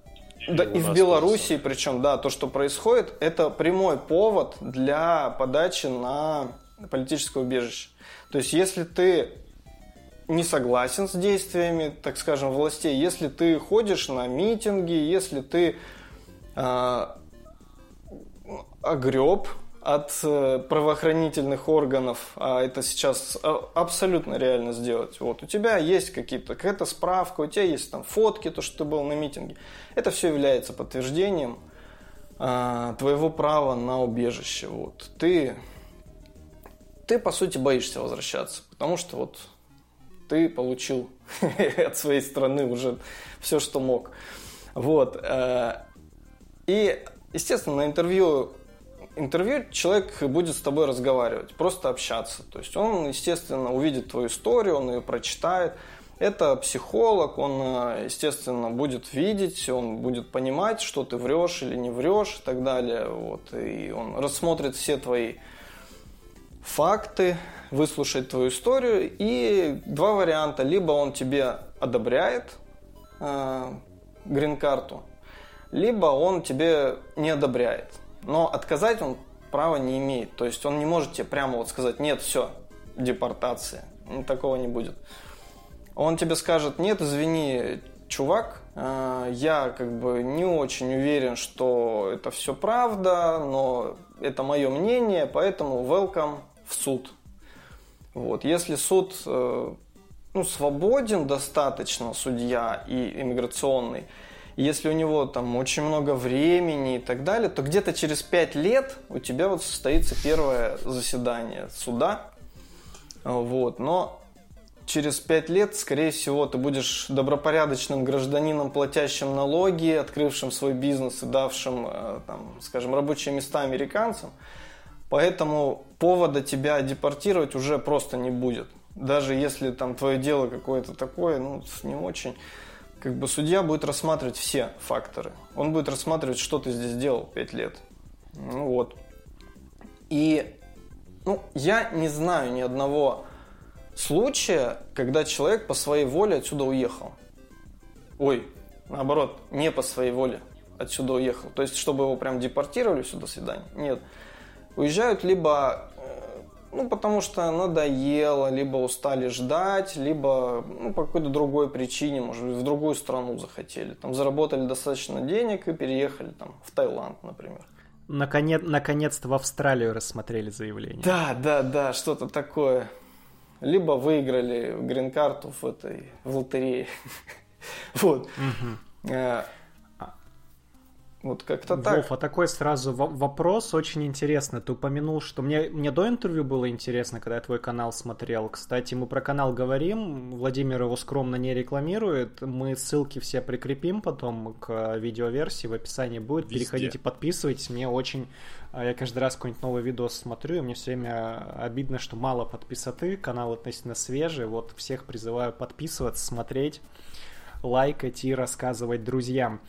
да, и в Белоруссии, причем, да, то, что происходит, это прямой повод для подачи на политическое убежище. То есть, если ты не согласен с действиями, так скажем, властей, если ты ходишь на митинги, если ты э, огреб от э, правоохранительных органов, а это сейчас абсолютно реально сделать. Вот у тебя есть какие-то какая-то справка, у тебя есть там фотки, то, что ты был на митинге. Это все является подтверждением а, твоего права на убежище. Вот ты ты по сути боишься возвращаться, потому что вот ты получил [laughs] от своей страны уже все, что мог. Вот. Э, и, естественно, на интервью интервью человек будет с тобой разговаривать, просто общаться. То есть он, естественно, увидит твою историю, он ее прочитает. Это психолог, он, э, естественно, будет видеть, он будет понимать, что ты врешь или не врешь и так далее. Вот. И он рассмотрит все твои факты, выслушает твою историю. И два варианта. Либо он тебе одобряет э, грин-карту, либо он тебе не одобряет. Но отказать он права не имеет. То есть он не может тебе прямо вот сказать, нет, все, депортация. Такого не будет. Он тебе скажет, нет, извини, чувак, э, я как бы не очень уверен, что это все правда, но это мое мнение, поэтому welcome в суд. Вот. Если суд э, ну, свободен достаточно судья и иммиграционный, если у него там очень много времени и так далее, то где-то через пять лет у тебя вот состоится первое заседание суда. Вот. Но через пять лет, скорее всего, ты будешь добропорядочным гражданином, платящим налоги, открывшим свой бизнес и давшим, э, там, скажем, рабочие места американцам. Поэтому повода тебя депортировать уже просто не будет. Даже если там твое дело какое-то такое, ну, не очень как бы судья будет рассматривать все факторы. Он будет рассматривать, что ты здесь делал 5 лет. Ну вот. И ну, я не знаю ни одного случая, когда человек по своей воле отсюда уехал. Ой, наоборот, не по своей воле отсюда уехал. То есть, чтобы его прям депортировали, все, до свидания. Нет. Уезжают либо ну, потому что надоело, либо устали ждать, либо ну, по какой-то другой причине, может быть, в другую страну захотели. Там заработали достаточно денег и переехали там, в Таиланд, например. Наконец, наконец-то в Австралию рассмотрели заявление. Да, да, да, что-то такое. Либо выиграли грин-карту в этой в лотерее. [laughs] Вот. Вот как-то так. Вов, а такой сразу вопрос очень интересный. Ты упомянул, что мне, мне до интервью было интересно, когда я твой канал смотрел. Кстати, мы про канал говорим, Владимир его скромно не рекламирует. Мы ссылки все прикрепим потом к видеоверсии, в описании будет. Везде. Переходите, подписывайтесь. Мне очень... А, я каждый раз какой-нибудь новый видос смотрю, и мне все время обидно, что мало подписоты. Канал относительно свежий. Вот всех призываю подписываться, смотреть, лайкать и рассказывать друзьям.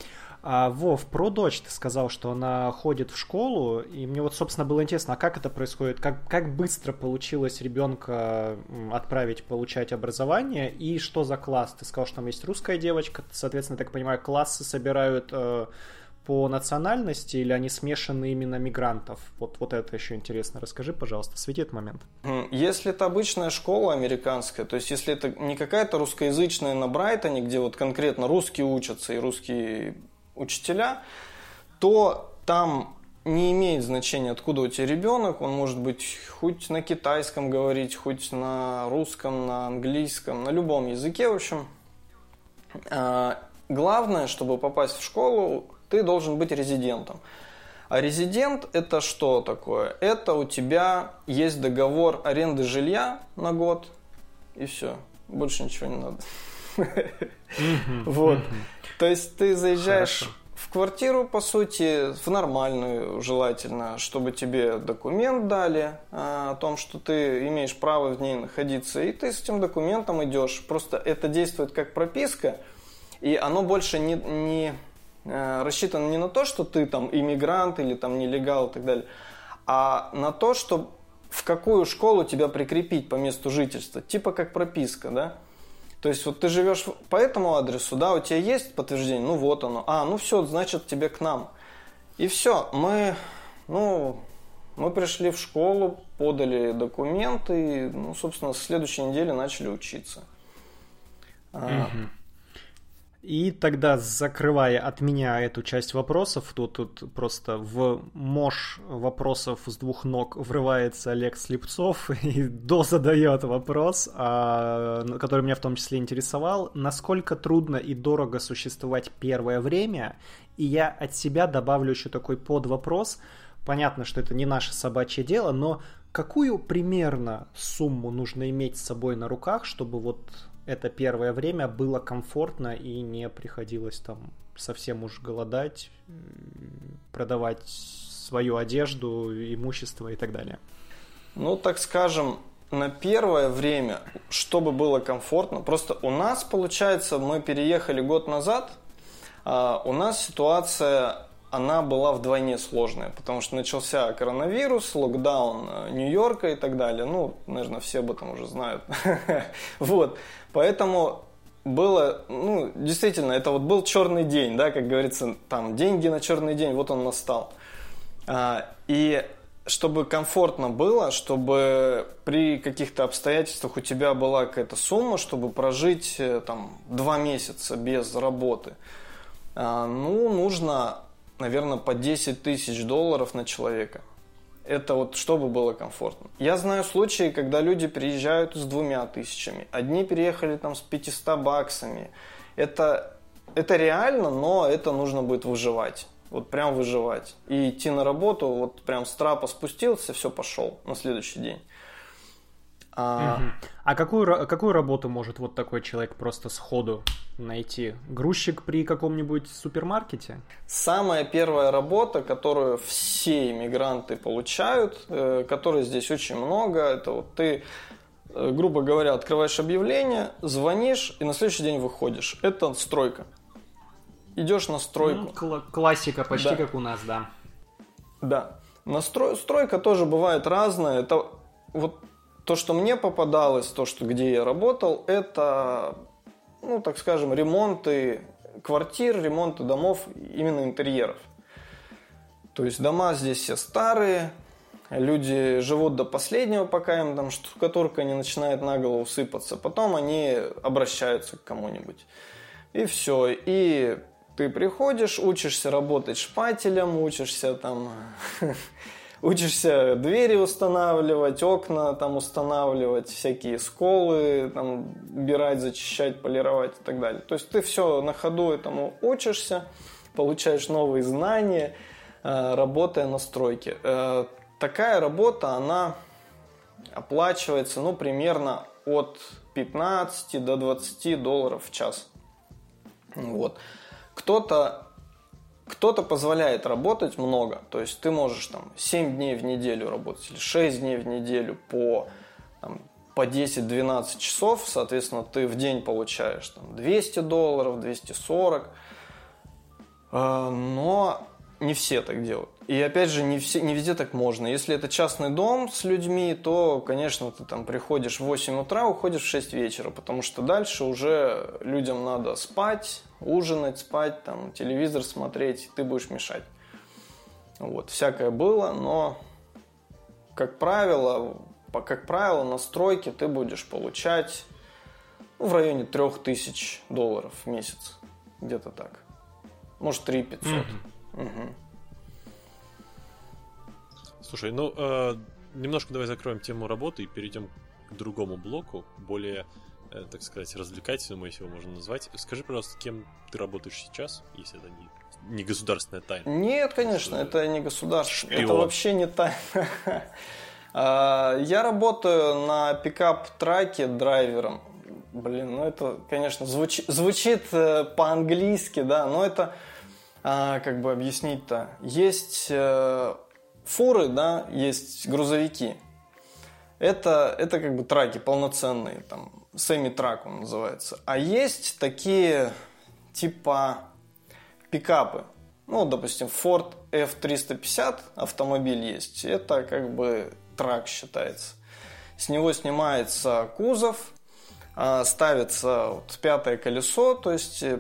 А, Вов, про дочь ты сказал, что она ходит в школу, и мне вот, собственно, было интересно, а как это происходит? Как, как быстро получилось ребенка отправить получать образование, и что за класс? Ты сказал, что там есть русская девочка, соответственно, так понимаю, классы собирают э, по национальности, или они смешаны именно мигрантов? Вот, вот это еще интересно. Расскажи, пожалуйста, свети этот момент. Если это обычная школа американская, то есть если это не какая-то русскоязычная на Брайтоне, где вот конкретно русские учатся и русские учителя, то там не имеет значения, откуда у тебя ребенок. Он может быть хоть на китайском говорить, хоть на русском, на английском, на любом языке, в общем. А, главное, чтобы попасть в школу, ты должен быть резидентом. А резидент это что такое? Это у тебя есть договор аренды жилья на год, и все. Больше ничего не надо. [laughs] Вот. То есть ты заезжаешь Хорошо. в квартиру, по сути, в нормальную, желательно, чтобы тебе документ дали а, о том, что ты имеешь право в ней находиться, и ты с этим документом идешь. Просто это действует как прописка, и оно больше не, не а, рассчитано не на то, что ты там иммигрант или там нелегал и так далее, а на то, что в какую школу тебя прикрепить по месту жительства, типа как прописка, да? То есть вот ты живешь по этому адресу, да, у тебя есть подтверждение, ну вот оно. А, ну все, значит тебе к нам. И все, мы, ну, мы пришли в школу, подали документы, ну, собственно, с следующей недели начали учиться. Угу. И тогда, закрывая от меня эту часть вопросов, тут, тут просто в мож вопросов с двух ног врывается Олег Слепцов [laughs] и дозадает вопрос, а, который меня в том числе интересовал. Насколько трудно и дорого существовать первое время? И я от себя добавлю еще такой подвопрос. Понятно, что это не наше собачье дело, но какую примерно сумму нужно иметь с собой на руках, чтобы вот это первое время было комфортно и не приходилось там совсем уж голодать, продавать свою одежду, имущество и так далее. Ну, так скажем, на первое время, чтобы было комфортно, просто у нас, получается, мы переехали год назад, а у нас ситуация она была вдвойне сложная, потому что начался коронавирус, локдаун э, Нью-Йорка и так далее. Ну, наверное, все об этом уже знают. [laughs] Вот, поэтому было, ну, действительно, это вот был черный день, да, как говорится, там, деньги на черный день, вот он настал. А, и чтобы комфортно было, чтобы при каких-то обстоятельствах у тебя была какая-то сумма, чтобы прожить э, там два месяца без работы, а, ну, нужно наверное, по 10 тысяч долларов на человека. Это вот чтобы было комфортно. Я знаю случаи, когда люди приезжают с двумя тысячами. Одни переехали там с 500 баксами. Это, это реально, но это нужно будет выживать. Вот прям выживать. И идти на работу, вот прям с трапа спустился, все, пошел на следующий день. А, а какую, какую работу может вот такой человек просто сходу найти? Грузчик при каком-нибудь супермаркете? Самая первая работа, которую все иммигранты получают, э, которой здесь очень много, это вот ты, э, грубо говоря, открываешь объявление, звонишь и на следующий день выходишь. Это стройка. Идешь на стройку. Ну, кл- классика, почти да. как у нас, да. Да. Настрой, стройка тоже бывает разная. Это вот то, что мне попадалось, то, что где я работал, это, ну, так скажем, ремонты квартир, ремонты домов, именно интерьеров. То есть дома здесь все старые, люди живут до последнего, пока им там штукатурка не начинает на голову сыпаться. Потом они обращаются к кому-нибудь. И все. И ты приходишь, учишься работать шпателем, учишься там [laughs] учишься двери устанавливать, окна там устанавливать, всякие сколы там убирать, зачищать, полировать и так далее. То есть ты все на ходу этому учишься, получаешь новые знания, э, работая на стройке. Э, такая работа, она оплачивается, ну, примерно от 15 до 20 долларов в час. Вот. Кто-то кто-то позволяет работать много, то есть ты можешь там 7 дней в неделю работать или 6 дней в неделю по, там, по 10-12 часов, соответственно, ты в день получаешь там, 200 долларов, 240, а, но не все так делают. И опять же, не, все, не везде так можно. Если это частный дом с людьми, то, конечно, ты там приходишь в 8 утра, уходишь в 6 вечера, потому что дальше уже людям надо спать, ужинать, спать, там, телевизор смотреть, ты будешь мешать. Вот, всякое было, но, как правило, по, как правило, на стройке ты будешь получать ну, в районе 3000 долларов в месяц. Где-то так. Может, 3 500. Mm-hmm. Угу. Слушай, ну, э, немножко давай закроем тему работы и перейдем к другому блоку, более, так сказать, развлекательному, если его можно назвать. Скажи, пожалуйста, кем ты работаешь сейчас, если это не, не государственная тайна? Нет, конечно, Что это не государственная. Это вообще не тайна. [laughs] А, я работаю на пикап-траке драйвером. Блин, ну это, конечно, звучит, звучит э, по-английски, да, но это а, как бы объяснить-то? Есть э, фуры, да, есть грузовики. Это, это как бы траки полноценные, там, семи-трак он называется. А есть такие типа пикапы. Ну, допустим, Ford F350 автомобиль есть. Это как бы трак считается. С него снимается кузов, а, ставится вот пятое колесо, то есть э,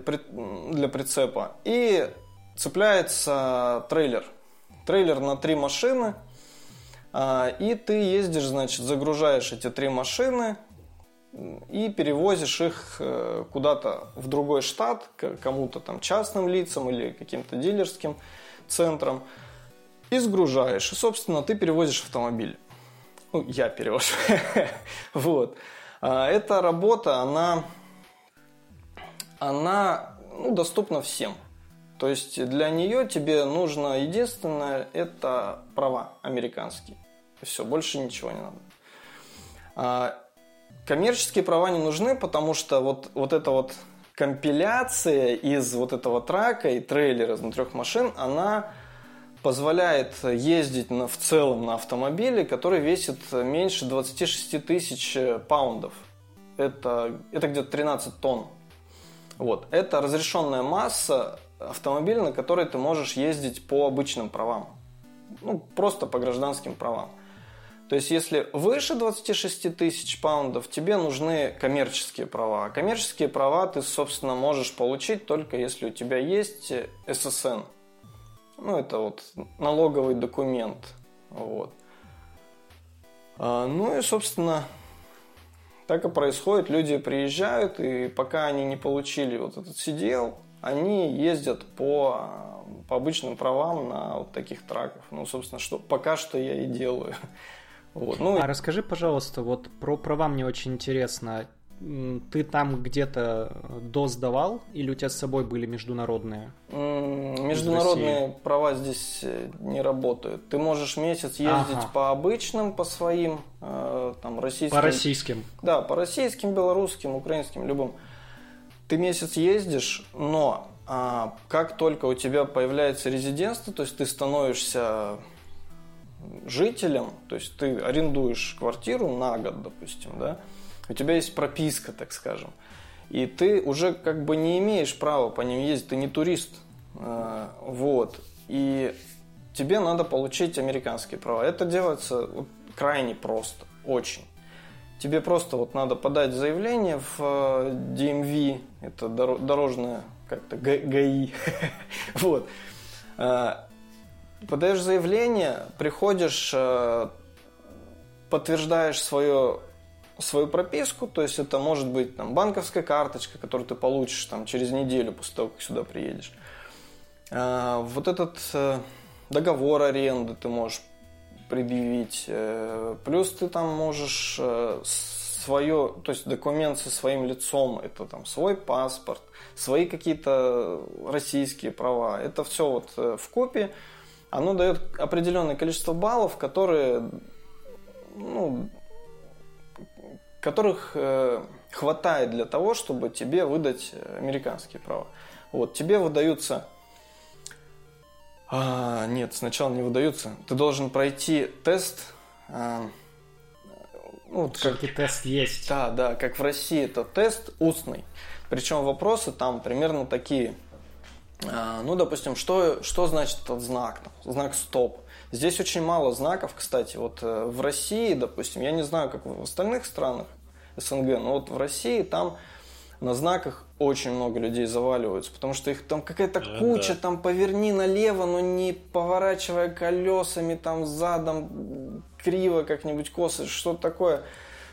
для прицепа, и цепляется трейлер. Трейлер на три машины. А, и ты ездишь, значит, загружаешь эти три машины и перевозишь их э, куда-то в другой штат, кому-то там частным лицам или каким-то дилерским центрам. И сгружаешь. И, собственно, ты перевозишь автомобиль. Ну, я перевожу. [laughs] вот. А, эта работа, она, она ну, доступна всем. То есть для нее тебе нужно единственное это права американские. Все, больше ничего не надо. Коммерческие права не нужны, потому что вот, вот эта вот компиляция из вот этого трака и трейлера из трех машин, она позволяет ездить на, в целом на автомобиле, который весит меньше 26 тысяч паундов. Это, это где-то 13 тонн. Вот. Это разрешенная масса автомобиль, на который ты можешь ездить по обычным правам. Ну, просто по гражданским правам. То есть, если выше 26 тысяч паундов, тебе нужны коммерческие права. А коммерческие права ты, собственно, можешь получить только если у тебя есть ССН. Ну, это вот налоговый документ. Вот. А, ну и, собственно, так и происходит. Люди приезжают, и пока они не получили вот этот CDL, они ездят по, по обычным правам на вот таких траках. Ну, собственно, что пока что я и делаю. Вот. Ну, а расскажи, пожалуйста, вот про права мне очень интересно. Ты там где-то до сдавал или у тебя с собой были международные? Международные права здесь э, не работают. Ты можешь месяц ездить ага. по обычным, по своим, э, там, российским. По российским. Да, по российским, белорусским, украинским, любым. Ты месяц ездишь, но а, как только у тебя появляется резидентство, то есть ты становишься жителем, то есть ты арендуешь квартиру на год, допустим, да, у тебя есть прописка, так скажем, и ты уже как бы не имеешь права по ним ездить, ты не турист, э, вот, и тебе надо получить американские права. Это делается крайне просто, очень. Тебе просто вот надо подать заявление в э, DMV, это дорожное как-то ГАИ, [laughs] вот. Э, подаешь заявление, приходишь, подтверждаешь свое свою прописку, то есть это может быть там, банковская карточка, которую ты получишь там, через неделю после того, как сюда приедешь. А, вот этот э, договор аренды ты можешь предъявить, э, плюс ты там можешь э, свое, то есть документ со своим лицом, это там свой паспорт, свои какие-то российские права, это все вот в копии, оно дает определенное количество баллов, которые ну, которых э, хватает для того, чтобы тебе выдать американские права. Вот, тебе выдаются... А, нет, сначала не выдаются. Ты должен пройти тест... А, ну, вот как... тест есть. Да, да, как в России это тест устный. Причем вопросы там примерно такие. А, ну, допустим, что, что значит этот знак? Знак стоп. Здесь очень мало знаков, кстати. Вот э, в России, допустим, я не знаю, как в остальных странах СНГ, но вот в России там на знаках очень много людей заваливаются, потому что их там какая-то а, куча, да. там поверни налево, но не поворачивая колесами, там задом криво как-нибудь косо, что такое.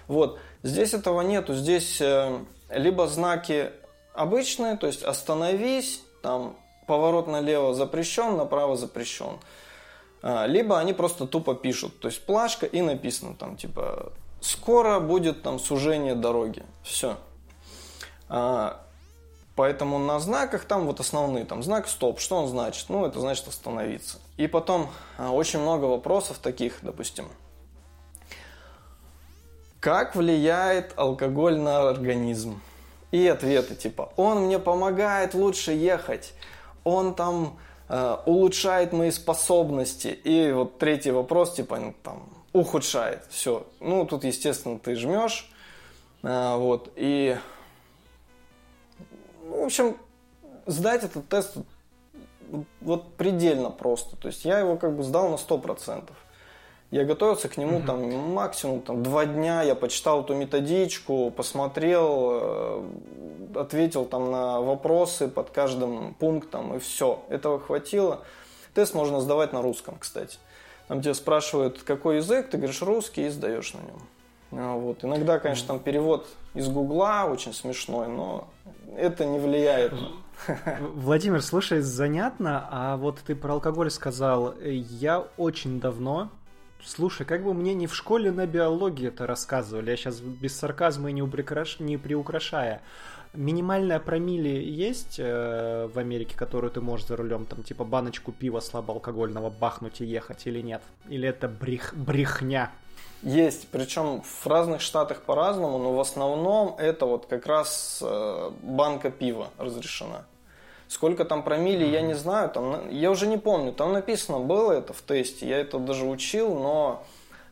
Вот. Здесь этого нету. Здесь э, либо знаки обычные, то есть остановись, там поворот налево запрещен, направо запрещен. А, либо они просто тупо пишут, то есть плашка и написано там типа скоро будет там сужение дороги, все. А, поэтому на знаках там вот основные, там знак стоп, что он значит? Ну это значит остановиться. И потом а, очень много вопросов таких, допустим, как влияет алкоголь на организм? И ответы типа, он мне помогает лучше ехать, он там Э, улучшает мои способности. И вот третий вопрос, типа, ну, там, ухудшает. Все. Ну, тут, естественно, ты жмешь. Э, вот. И, ну, в общем, сдать этот тест вот предельно просто. То есть я его как бы сдал на 100%. Я готовился к нему там максимум там, два дня, я почитал эту методичку, посмотрел, э, ответил там на вопросы под каждым пунктом и все. Этого хватило. Тест можно сдавать на русском, кстати. Там тебя спрашивают, какой язык, ты говоришь русский и сдаешь на нем. А, вот. Иногда, конечно, там перевод из Гугла очень смешной, но это не влияет. [laughs] Владимир, слушай, занятно, а вот ты про алкоголь сказал. Я очень давно Слушай, как бы мне не в школе на биологии это рассказывали, я сейчас без сарказма и не, упрекраш... не приукрашая. Минимальная промили есть э, в Америке, которую ты можешь за рулем, там, типа баночку пива слабоалкогольного бахнуть и ехать или нет? Или это брех... брехня? Есть, причем в разных штатах по-разному, но в основном это вот как раз э, банка пива разрешена. Сколько там промили, я не знаю, там, я уже не помню, там написано было это в тесте, я это даже учил, но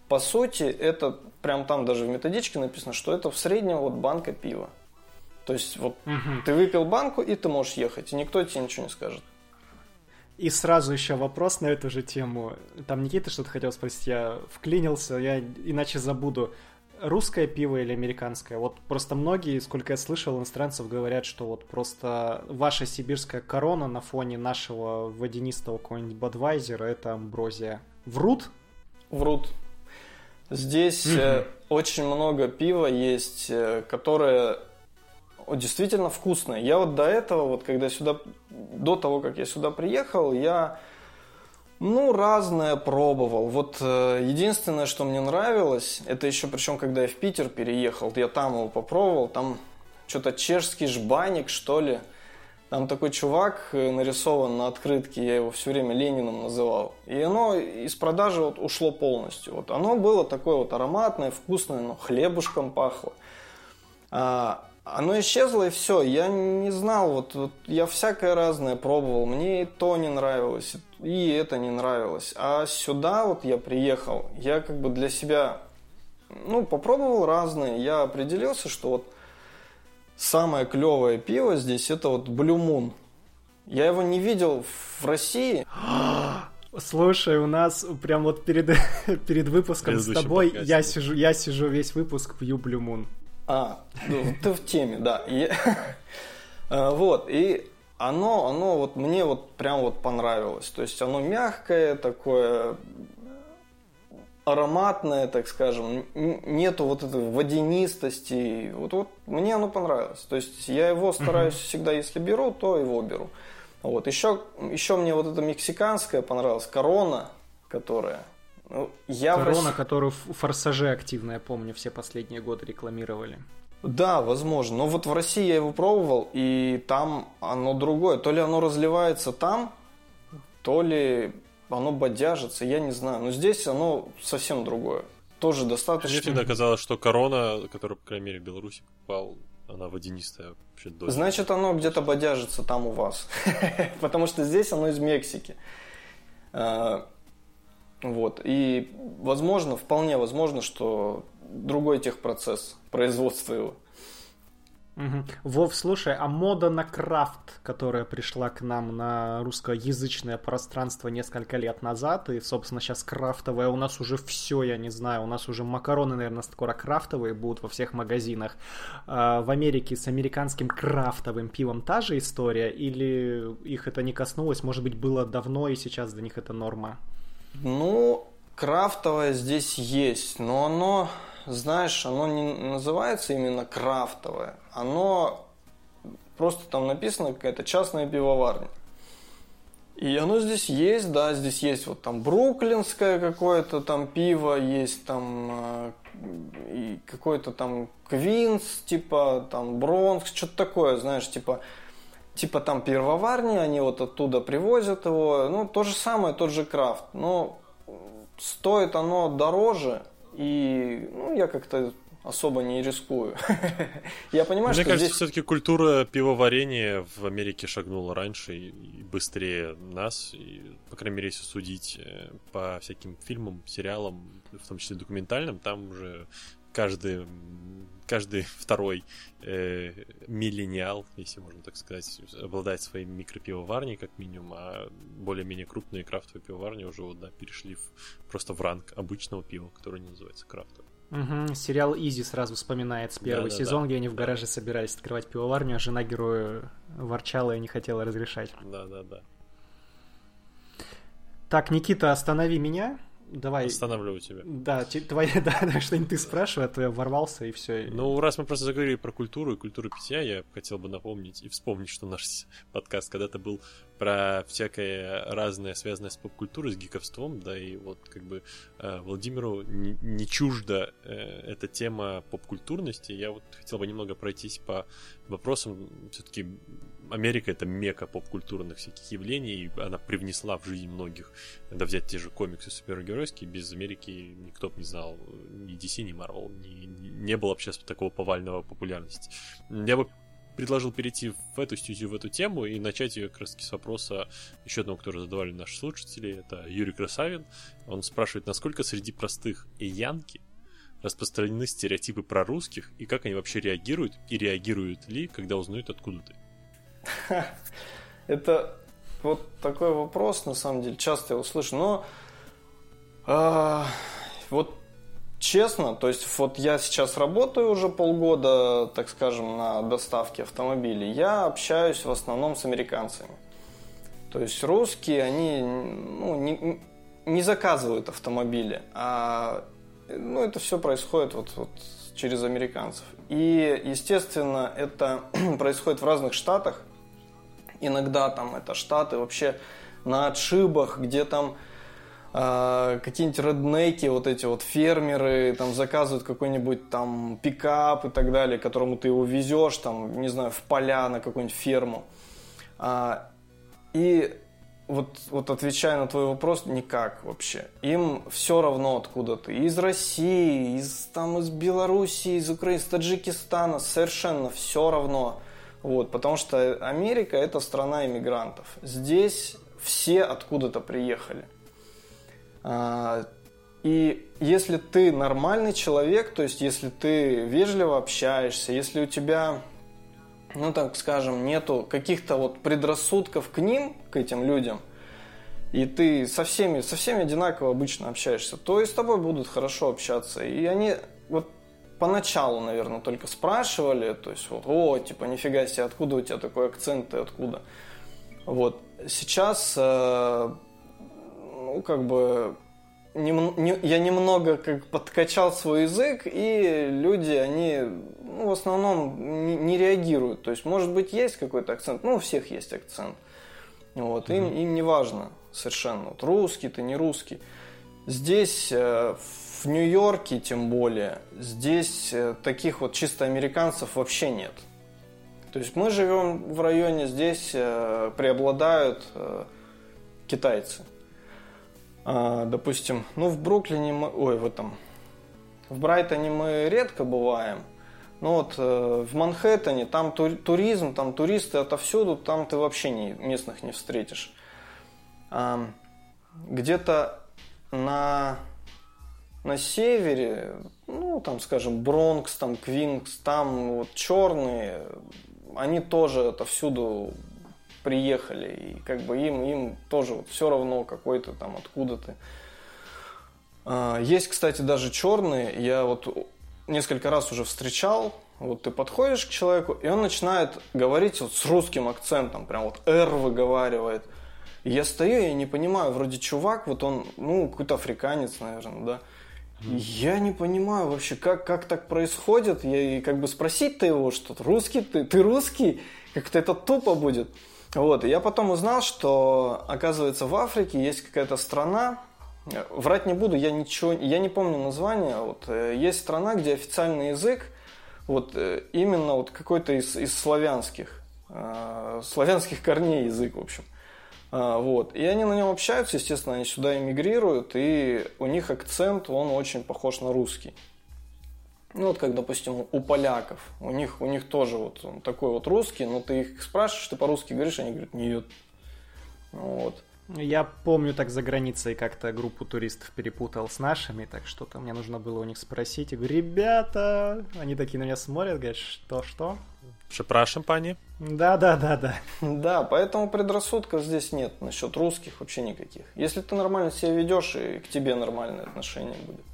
по сути это прям там даже в методичке написано, что это в среднем вот банка пива. То есть вот угу. ты выпил банку и ты можешь ехать, и никто тебе ничего не скажет. И сразу еще вопрос на эту же тему. Там Никита что-то хотел спросить, я вклинился, я иначе забуду русское пиво или американское? Вот просто многие, сколько я слышал, иностранцев говорят, что вот просто ваша сибирская корона на фоне нашего водянистого какого-нибудь Бадвайзера это амброзия. Врут? Врут. Здесь mm-hmm. очень много пива есть, э, которое действительно вкусное. Я вот до этого, вот когда сюда, до того, как я сюда приехал, я ну, разное пробовал. Вот э, единственное, что мне нравилось, это еще причем, когда я в Питер переехал, я там его попробовал, там что-то чешский жбаник, что ли. Там такой чувак э, нарисован на открытке, я его все время Лениным называл. И оно из продажи вот ушло полностью. Вот оно было такое вот ароматное, вкусное, но хлебушком пахло. А, оно исчезло и все. Я не знал, вот, вот я всякое разное пробовал. Мне и то не нравилось, и это не нравилось. А сюда вот я приехал, я как бы для себя, ну, попробовал разные. Я определился, что вот самое клевое пиво здесь это вот Blue Moon. Я его не видел в России. [gasps] Слушай, у нас прям вот перед, [laughs] перед выпуском с тобой я сижу, я сижу весь выпуск пью Blue Moon. А, ну, ты в теме, да. И, а, [laughs] вот, и оно, оно вот мне вот прям вот понравилось. То есть оно мягкое, такое ароматное, так скажем, нету вот этой водянистости. Вот, вот мне оно понравилось. То есть я его стараюсь всегда, если беру, то его беру. Вот. Еще, еще мне вот это мексиканское понравилось, корона, которая. Ну, я корона, России... которую в форсаже активно, я помню, все последние годы рекламировали. Да, возможно. Но вот в России я его пробовал, и там оно другое. То ли оно разливается там, то ли оно бодяжится, я не знаю. Но здесь оно совсем другое. Тоже достаточно... Мне всегда казалось, что корона, которая, по крайней мере, в Беларуси попал, она водянистая. Вообще до Значит, оно где-то бодяжится там у вас. [laughs] Потому что здесь оно из Мексики. Вот. И возможно, вполне возможно, что другой техпроцесс производства его. Угу. Вов, слушай, а мода на крафт, которая пришла к нам на русскоязычное пространство несколько лет назад, и, собственно, сейчас крафтовая, у нас уже все, я не знаю, у нас уже макароны, наверное, скоро крафтовые будут во всех магазинах. А в Америке с американским крафтовым пивом та же история, или их это не коснулось, может быть, было давно, и сейчас для них это норма? Ну, крафтовое здесь есть, но оно знаешь, оно не называется именно крафтовое, оно просто там написано какая-то частная пивоварня. И оно здесь есть, да, здесь есть вот там бруклинское какое-то там пиво, есть там э, какой-то там Квинс, типа там Бронкс, что-то такое, знаешь, типа типа там пивоварни, они вот оттуда привозят его, ну то же самое, тот же крафт, но стоит оно дороже, и ну, я как-то особо не рискую. [laughs] я понимаю, Мне что кажется, здесь... все-таки культура пивоварения в Америке шагнула раньше и, быстрее нас, и, по крайней мере, если судить э, по всяким фильмам, сериалам, в том числе документальным, там уже каждый, каждый [laughs] второй э, миллениал, если можно так сказать, обладает своей микропивоварней, как минимум, а более-менее крупные крафтовые пивоварни уже вот, да, перешли в, просто в ранг обычного пива, которое не называется крафтовым. Угу, сериал Изи сразу вспоминается первый да, сезон, да, где они в гараже да. собирались открывать пивоварню, а жена героя ворчала и не хотела разрешать. Да, да, да. Так, Никита, останови меня. Давай. Останавливаю тебя. Да, твои, [laughs] да, да что-нибудь ты спрашивай, а то я ворвался и все. Ну, раз мы просто заговорили про культуру и культуру питья, я хотел бы напомнить и вспомнить, что наш [laughs] подкаст когда-то был про всякое разное, связанное с поп-культурой, с гиковством, да, и вот как бы э, Владимиру не, не чужда э, эта тема поп-культурности. Я вот хотел бы немного пройтись по вопросам все-таки Америка это мека поп-культурных всяких явлений, и она привнесла в жизнь многих. Надо взять те же комиксы супергеройские, без Америки никто бы не знал ни DC, ни Marvel, ни, не было бы сейчас такого повального популярности. Я бы предложил перейти в эту студию, в эту тему и начать ее как раз с вопроса еще одного, который задавали наши слушатели, это Юрий Красавин. Он спрашивает, насколько среди простых и янки распространены стереотипы про русских и как они вообще реагируют и реагируют ли, когда узнают, откуда ты. [laughs] Это вот такой вопрос, на самом деле, часто я услышу. Но а, вот честно, то есть вот я сейчас работаю уже полгода, так скажем, на доставке автомобилей. Я общаюсь в основном с американцами. То есть русские, они ну, не, не заказывают автомобили, а ну, это все происходит вот, вот через американцев. И, естественно, это [clears throat] происходит в разных штатах. Иногда там это штаты вообще на отшибах, где там э, какие-нибудь реднеки, вот эти вот фермеры, там заказывают какой-нибудь там пикап и так далее, которому ты его везешь, там, не знаю, в поля на какую-нибудь ферму. А, и вот, вот отвечая на твой вопрос, никак вообще. Им все равно откуда ты. Из России, из, там, из Белоруссии, из Украины, из Таджикистана. Совершенно все равно. Вот, потому что Америка это страна иммигрантов. Здесь все откуда-то приехали. А, и если ты нормальный человек, то есть если ты вежливо общаешься, если у тебя ну так скажем, нету каких-то вот предрассудков к ним, к этим людям, и ты со всеми, со всеми одинаково обычно общаешься, то и с тобой будут хорошо общаться. И они вот поначалу, наверное, только спрашивали, то есть вот, о, типа, нифига себе, откуда у тебя такой акцент, ты откуда? Вот. Сейчас, э, ну, как бы, нем, не, я немного как подкачал свой язык, и люди, они ну, в основном не, не реагируют. То есть, может быть, есть какой-то акцент, ну, у всех есть акцент. Вот, им, им не важно совершенно. Вот русский ты, не русский. Здесь, э, в Нью-Йорке тем более, здесь э, таких вот чисто американцев вообще нет. То есть мы живем в районе, здесь э, преобладают китайцы. А, допустим, ну в Бруклине мы, ой, в этом, в Брайтоне мы редко бываем. Ну вот э, в Манхэттене там тур, туризм, там туристы отовсюду, там ты вообще не, местных не встретишь. А, где-то на, на севере, ну там скажем Бронкс, там Квинкс, там вот черные, они тоже отовсюду приехали, и как бы им, им тоже вот все равно какой-то там откуда ты. А, есть, кстати, даже черные. Я вот несколько раз уже встречал. Вот ты подходишь к человеку, и он начинает говорить вот с русским акцентом, прям вот «р» выговаривает. И я стою, я не понимаю, вроде чувак, вот он, ну, какой-то африканец, наверное, да. Я не понимаю вообще, как, как так происходит. Я и как бы спросить-то его что-то. Русский ты? Ты русский? Как-то это тупо будет. Вот, и я потом узнал, что, оказывается, в Африке есть какая-то страна, врать не буду, я ничего, я не помню название, вот, э, есть страна, где официальный язык, вот, э, именно вот какой-то из, из славянских, э, славянских корней язык, в общем. А, вот. И они на нем общаются, естественно, они сюда эмигрируют, и у них акцент, он очень похож на русский. Ну вот как, допустим, у поляков. У них, у них тоже вот он такой вот русский, но ты их спрашиваешь, ты по-русски говоришь, они говорят, нет. Вот. Я помню так за границей как-то группу туристов перепутал с нашими, так что-то мне нужно было у них спросить. И говорю, ребята, они такие на меня смотрят, говорят, что-что? Шепрашем, пани? Да, да, да, да. Да, поэтому предрассудков здесь нет насчет русских вообще никаких. Если ты нормально себя ведешь, и к тебе нормальное отношение будет.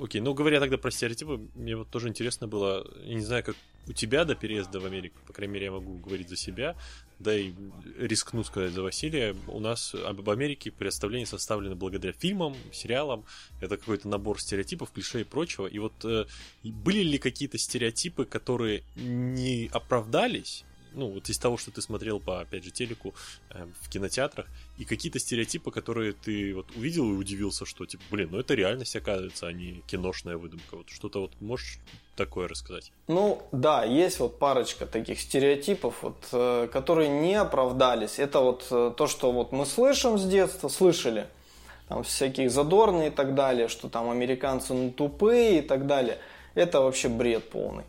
Окей, ну говоря тогда про стереотипы, мне вот тоже интересно было, я не знаю, как у тебя до переезда в Америку, по крайней мере, я могу говорить за себя, да и рискну сказать за Василия, у нас об Америке представление составлено благодаря фильмам, сериалам, это какой-то набор стереотипов, клише и прочего, и вот э, были ли какие-то стереотипы, которые не оправдались, ну, вот из того, что ты смотрел по, опять же, телеку э, в кинотеатрах, и какие-то стереотипы, которые ты вот увидел и удивился, что, типа, блин, ну это реальность, оказывается, а не киношная выдумка. Вот что-то вот можешь такое рассказать? Ну, да, есть вот парочка таких стереотипов, вот, э, которые не оправдались. Это вот э, то, что вот мы слышим с детства, слышали, там всякие задорные и так далее, что там американцы ну, тупые и так далее. Это вообще бред полный.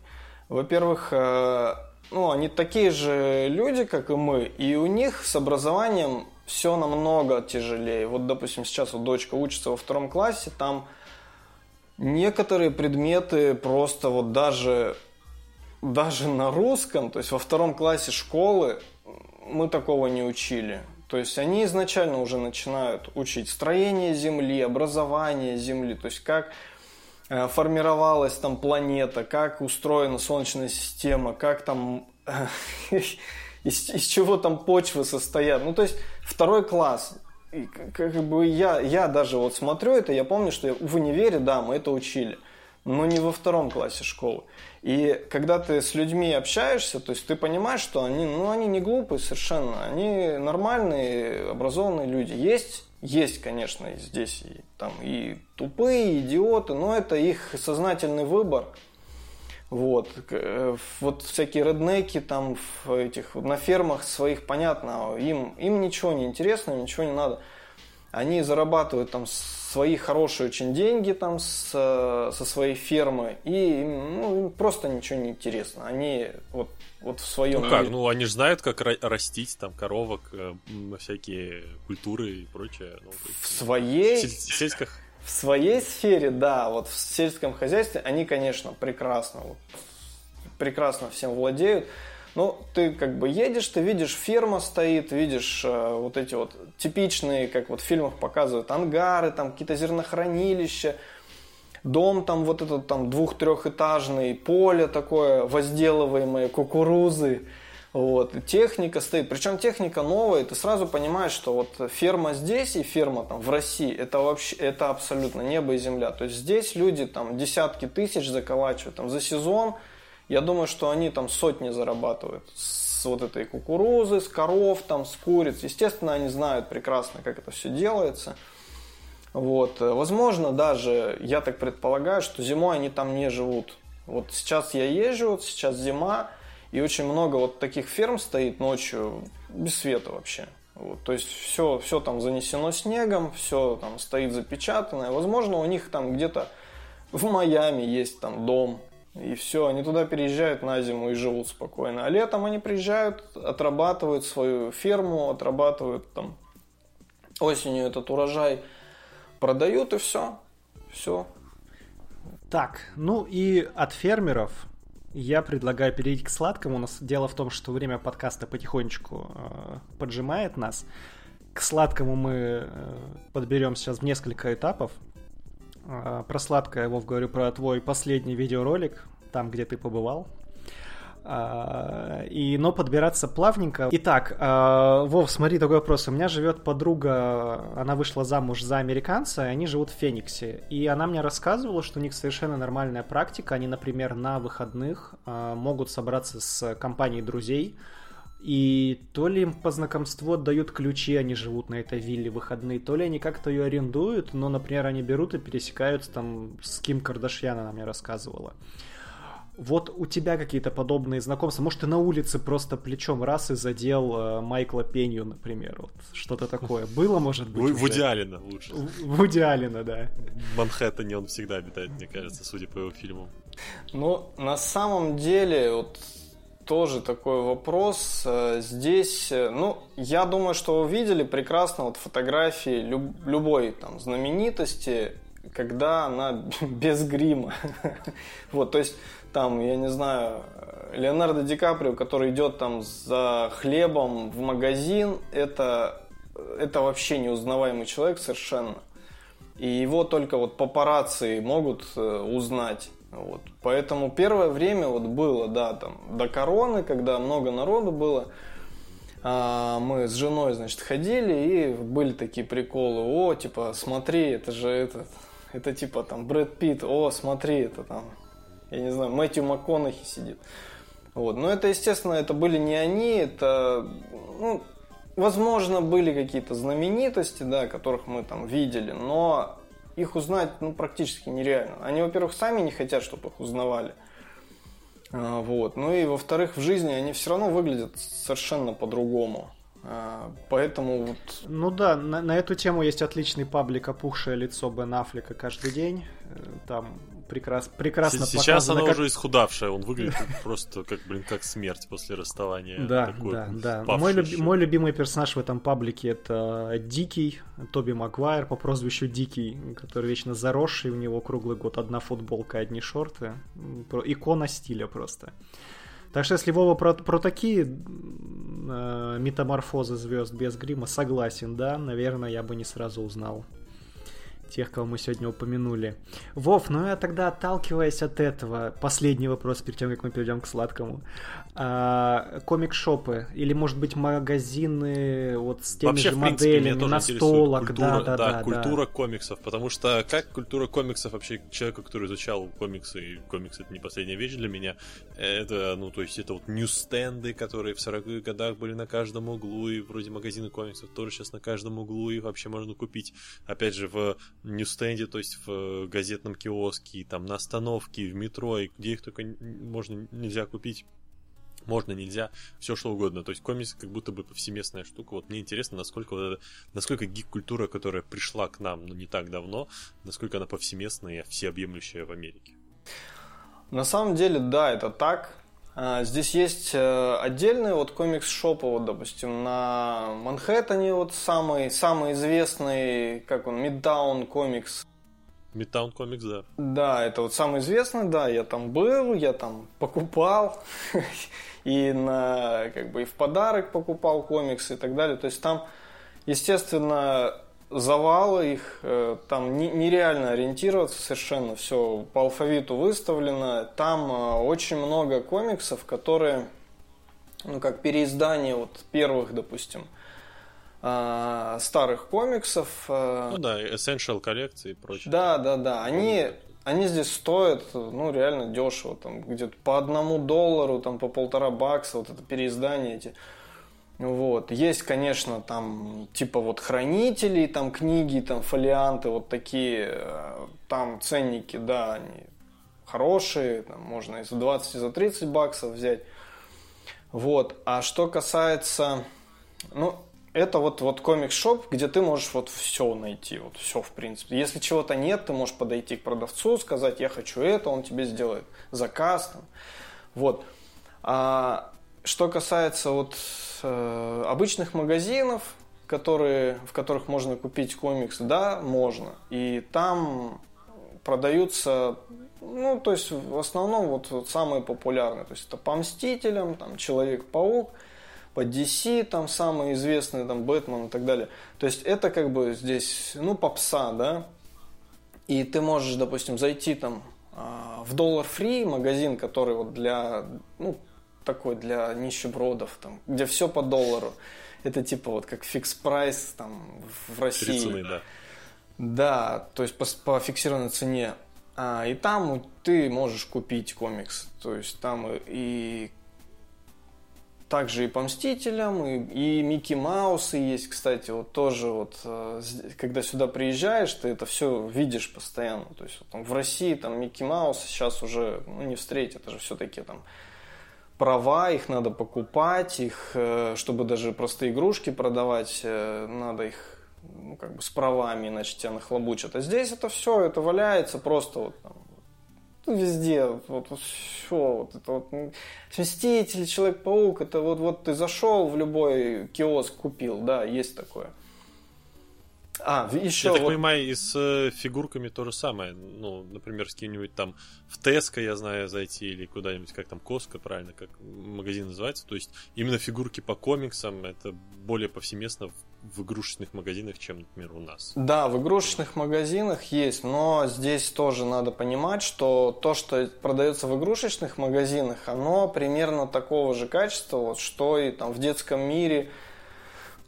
Во-первых, э, ну, они такие же люди, как и мы, и у них с образованием все намного тяжелее. Вот, допустим, сейчас вот дочка учится во втором классе, там некоторые предметы просто вот даже, даже на русском, то есть во втором классе школы мы такого не учили. То есть они изначально уже начинают учить строение Земли, образование Земли, то есть как Э, формировалась там планета, как устроена Солнечная система, как там [laughs] из, из чего там почвы состоят. Ну, то есть второй класс. И, как бы я, я даже вот смотрю это, я помню, что в универе, да, мы это учили. но не во втором классе школы. И когда ты с людьми общаешься, то есть ты понимаешь, что они, ну, они не глупые совершенно, они нормальные, образованные люди. Есть, есть, конечно, здесь и, там, и тупые, и идиоты, но это их сознательный выбор. Вот. Э, вот всякие реднеки там в этих, на фермах своих, понятно, им, им ничего не интересно, ничего не надо. Они зарабатывают там свои хорошие очень деньги там с, со своей фермы, и ну, им просто ничего не интересно. Они вот, вот в своем... Ну как, ну они же знают, как растить там коровок, э, всякие культуры и прочее. Ну, в своей... В сельских... В своей сфере, да, вот в сельском хозяйстве они, конечно, прекрасно, вот, прекрасно всем владеют. Ну, ты как бы едешь, ты видишь, ферма стоит, видишь э, вот эти вот типичные, как вот в фильмах показывают, ангары, там какие-то зернохранилища, дом там вот этот там двух-трехэтажный, поле такое возделываемое, кукурузы, вот, техника стоит, причем техника новая, ты сразу понимаешь, что вот ферма здесь и ферма там в России, это вообще, это абсолютно небо и земля, то есть здесь люди там десятки тысяч заколачивают, там за сезон – я думаю, что они там сотни зарабатывают с вот этой кукурузы, с коров, там, с куриц. Естественно, они знают прекрасно, как это все делается. Вот. Возможно, даже, я так предполагаю, что зимой они там не живут. Вот сейчас я езжу, вот сейчас зима, и очень много вот таких ферм стоит ночью без света вообще. Вот, то есть все, все там занесено снегом, все там стоит запечатанное. Возможно, у них там где-то в Майами есть там дом, и все, они туда переезжают на зиму и живут спокойно. А летом они приезжают, отрабатывают свою ферму, отрабатывают там осенью этот урожай, продают и все. Все. Так, ну и от фермеров я предлагаю перейти к сладкому. У нас дело в том, что время подкаста потихонечку э, поджимает нас. К сладкому мы э, подберем сейчас в несколько этапов. А, про сладкое, Вов, говорю про твой последний видеоролик, там, где ты побывал. А, и, но подбираться плавненько. Итак, а, Вов, смотри, такой вопрос. У меня живет подруга, она вышла замуж за американца, и они живут в Фениксе. И она мне рассказывала, что у них совершенно нормальная практика. Они, например, на выходных могут собраться с компанией друзей, и то ли им по знакомству отдают ключи, они живут на этой вилле выходные, то ли они как-то ее арендуют, но, например, они берут и пересекаются там с Ким Кардашьян, она мне рассказывала. Вот у тебя какие-то подобные знакомства. Может, ты на улице просто плечом раз и задел э, Майкла Пенью, например. Вот что-то такое. Было, может быть? В, Алина лучше. В Алина, да. В Манхэттене он всегда обитает, мне кажется, судя по его фильмам. Ну, на самом деле, вот тоже такой вопрос. Э, здесь, э, ну, я думаю, что вы видели прекрасно вот фотографии люб, любой там знаменитости, когда она [laughs] без грима. вот, то есть там, я не знаю, Леонардо Ди Каприо, который идет там за хлебом в магазин, это, это вообще неузнаваемый человек совершенно. И его только вот папарацци могут э, узнать. Вот. Поэтому первое время вот было, да, там, до короны, когда много народу было, а, мы с женой, значит, ходили, и были такие приколы, о, типа, смотри, это же этот, это типа там Брэд Питт, о, смотри, это там, я не знаю, Мэтью МакКонахи сидит. Вот. Но это, естественно, это были не они, это, ну, возможно, были какие-то знаменитости, да, которых мы там видели, но их узнать ну, практически нереально. Они, во-первых, сами не хотят, чтобы их узнавали. А, вот. Ну и, во-вторых, в жизни они все равно выглядят совершенно по-другому. А, поэтому вот... Ну да, на, на эту тему есть отличный паблик «Опухшее лицо Бен Аффлека каждый день». Э, там прекрас, прекрасно Сейчас показано, оно как... уже исхудавшее, он выглядит [laughs] просто как, блин, как смерть после расставания. Да, Такой да, да. Мой, люби, мой любимый персонаж в этом паблике это Дикий, Тоби Магуайр по прозвищу Дикий, который вечно заросший, у него круглый год одна футболка, одни шорты. Икона стиля просто. Так что если Вова про, про такие э, метаморфозы звезд без грима согласен, да, наверное, я бы не сразу узнал тех, кого мы сегодня упомянули. Вов, ну я тогда отталкиваясь от этого, последний вопрос перед тем, как мы перейдем к сладкому. А, комик-шопы или, может быть, магазины вот с теми Вообще, же в принципе, моделями, настолок, интересует да, культура, да, да, культура комиксов, потому что как культура комиксов вообще человека, который изучал комиксы, и комиксы это не последняя вещь для меня, это, ну, то есть это вот ньюстенды, которые в 40-х годах были на каждом углу, и вроде магазины комиксов тоже сейчас на каждом углу, и вообще можно купить, опять же, в ньюстенде, то есть в газетном киоске, там на остановке, в метро, и где их только можно нельзя купить можно, нельзя, все что угодно. То есть комиксы как будто бы повсеместная штука. Вот мне интересно, насколько вот это, насколько гик-культура, которая пришла к нам, ну, не так давно, насколько она повсеместная и всеобъемлющая в Америке. На самом деле, да, это так. А, здесь есть э, отдельные вот комикс-шопы, вот, допустим, на Манхэттене вот самый, самый известный, как он, Midtown Comics. Midtown Comics, да. Да, это вот самый известный, да, я там был, я там покупал, [laughs] и на, как бы, и в подарок покупал комиксы и так далее. То есть там, естественно, завалы их, э, там нереально ориентироваться совершенно, все по алфавиту выставлено. Там э, очень много комиксов, которые, ну, как переиздание вот первых, допустим, э, старых комиксов. Ну да, Essential коллекции и прочее. Да, да, да. Они, они здесь стоят, ну, реально дешево. Там где-то по одному доллару, там по полтора бакса, вот это переиздание эти. Вот. Есть, конечно, там типа вот хранителей, там книги, там фолианты, вот такие, там ценники, да, они хорошие, там можно и за 20, и за 30 баксов взять. Вот. А что касается, ну, это вот, вот комикс-шоп, где ты можешь вот все найти, вот все в принципе. Если чего-то нет, ты можешь подойти к продавцу, сказать, я хочу это, он тебе сделает заказ. Там. Вот. А что касается вот э, обычных магазинов, которые, в которых можно купить комиксы, да, можно. И там продаются, ну, то есть в основном вот, вот самые популярные. То есть это по Мстителям, там Человек-паук, по DC, там самые известные, там Бэтмен и так далее. То есть это как бы здесь, ну, попса, да. И ты можешь, допустим, зайти там а, в Dollar Free магазин, который вот для, ну, такой для нищебродов, там, где все по доллару. Это типа вот как фикс прайс там в России. Цены, да. Да, то есть по, по фиксированной цене. А, и там ты можешь купить комикс. То есть там и, и также и по Мстителям, и, и Микки Маусы есть, кстати, вот тоже вот, э, когда сюда приезжаешь, ты это все видишь постоянно. То есть вот, там, в России там Микки Маус сейчас уже ну, не встретить, это же все-таки там права, их надо покупать, их, э, чтобы даже просто игрушки продавать, э, надо их ну, как бы с правами, иначе тебя нахлобучат. А здесь это все, это валяется просто вот там, ну, везде, вот, все, вот это вот Мститель, Человек-паук, это вот, вот ты зашел в любой киоск, купил, да, есть такое. А, еще я вот... так понимаю, и с э, фигурками то же самое. Ну, например, с каким-нибудь там в Теско, я знаю, зайти или куда-нибудь, как там Коска, правильно, как магазин называется. То есть именно фигурки по комиксам это более повсеместно в, в игрушечных магазинах, чем, например, у нас. Да, в игрушечных магазинах есть, но здесь тоже надо понимать, что то, что продается в игрушечных магазинах, оно примерно такого же качества, вот, что и там в детском мире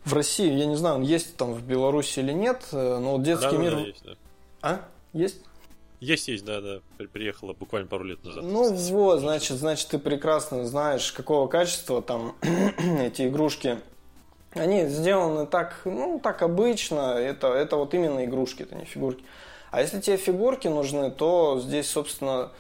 в России, я не знаю, он есть там в Беларуси или нет, э, но вот детский да, мир... Да, есть, да. А? Есть? Есть, есть, да, да. Приехала буквально пару лет назад. Ну вот, значит, значит, ты прекрасно знаешь, какого качества там [clears throat] эти игрушки. Они сделаны так, ну, так обычно. Это, это вот именно игрушки, это не фигурки. А если тебе фигурки нужны, то здесь, собственно,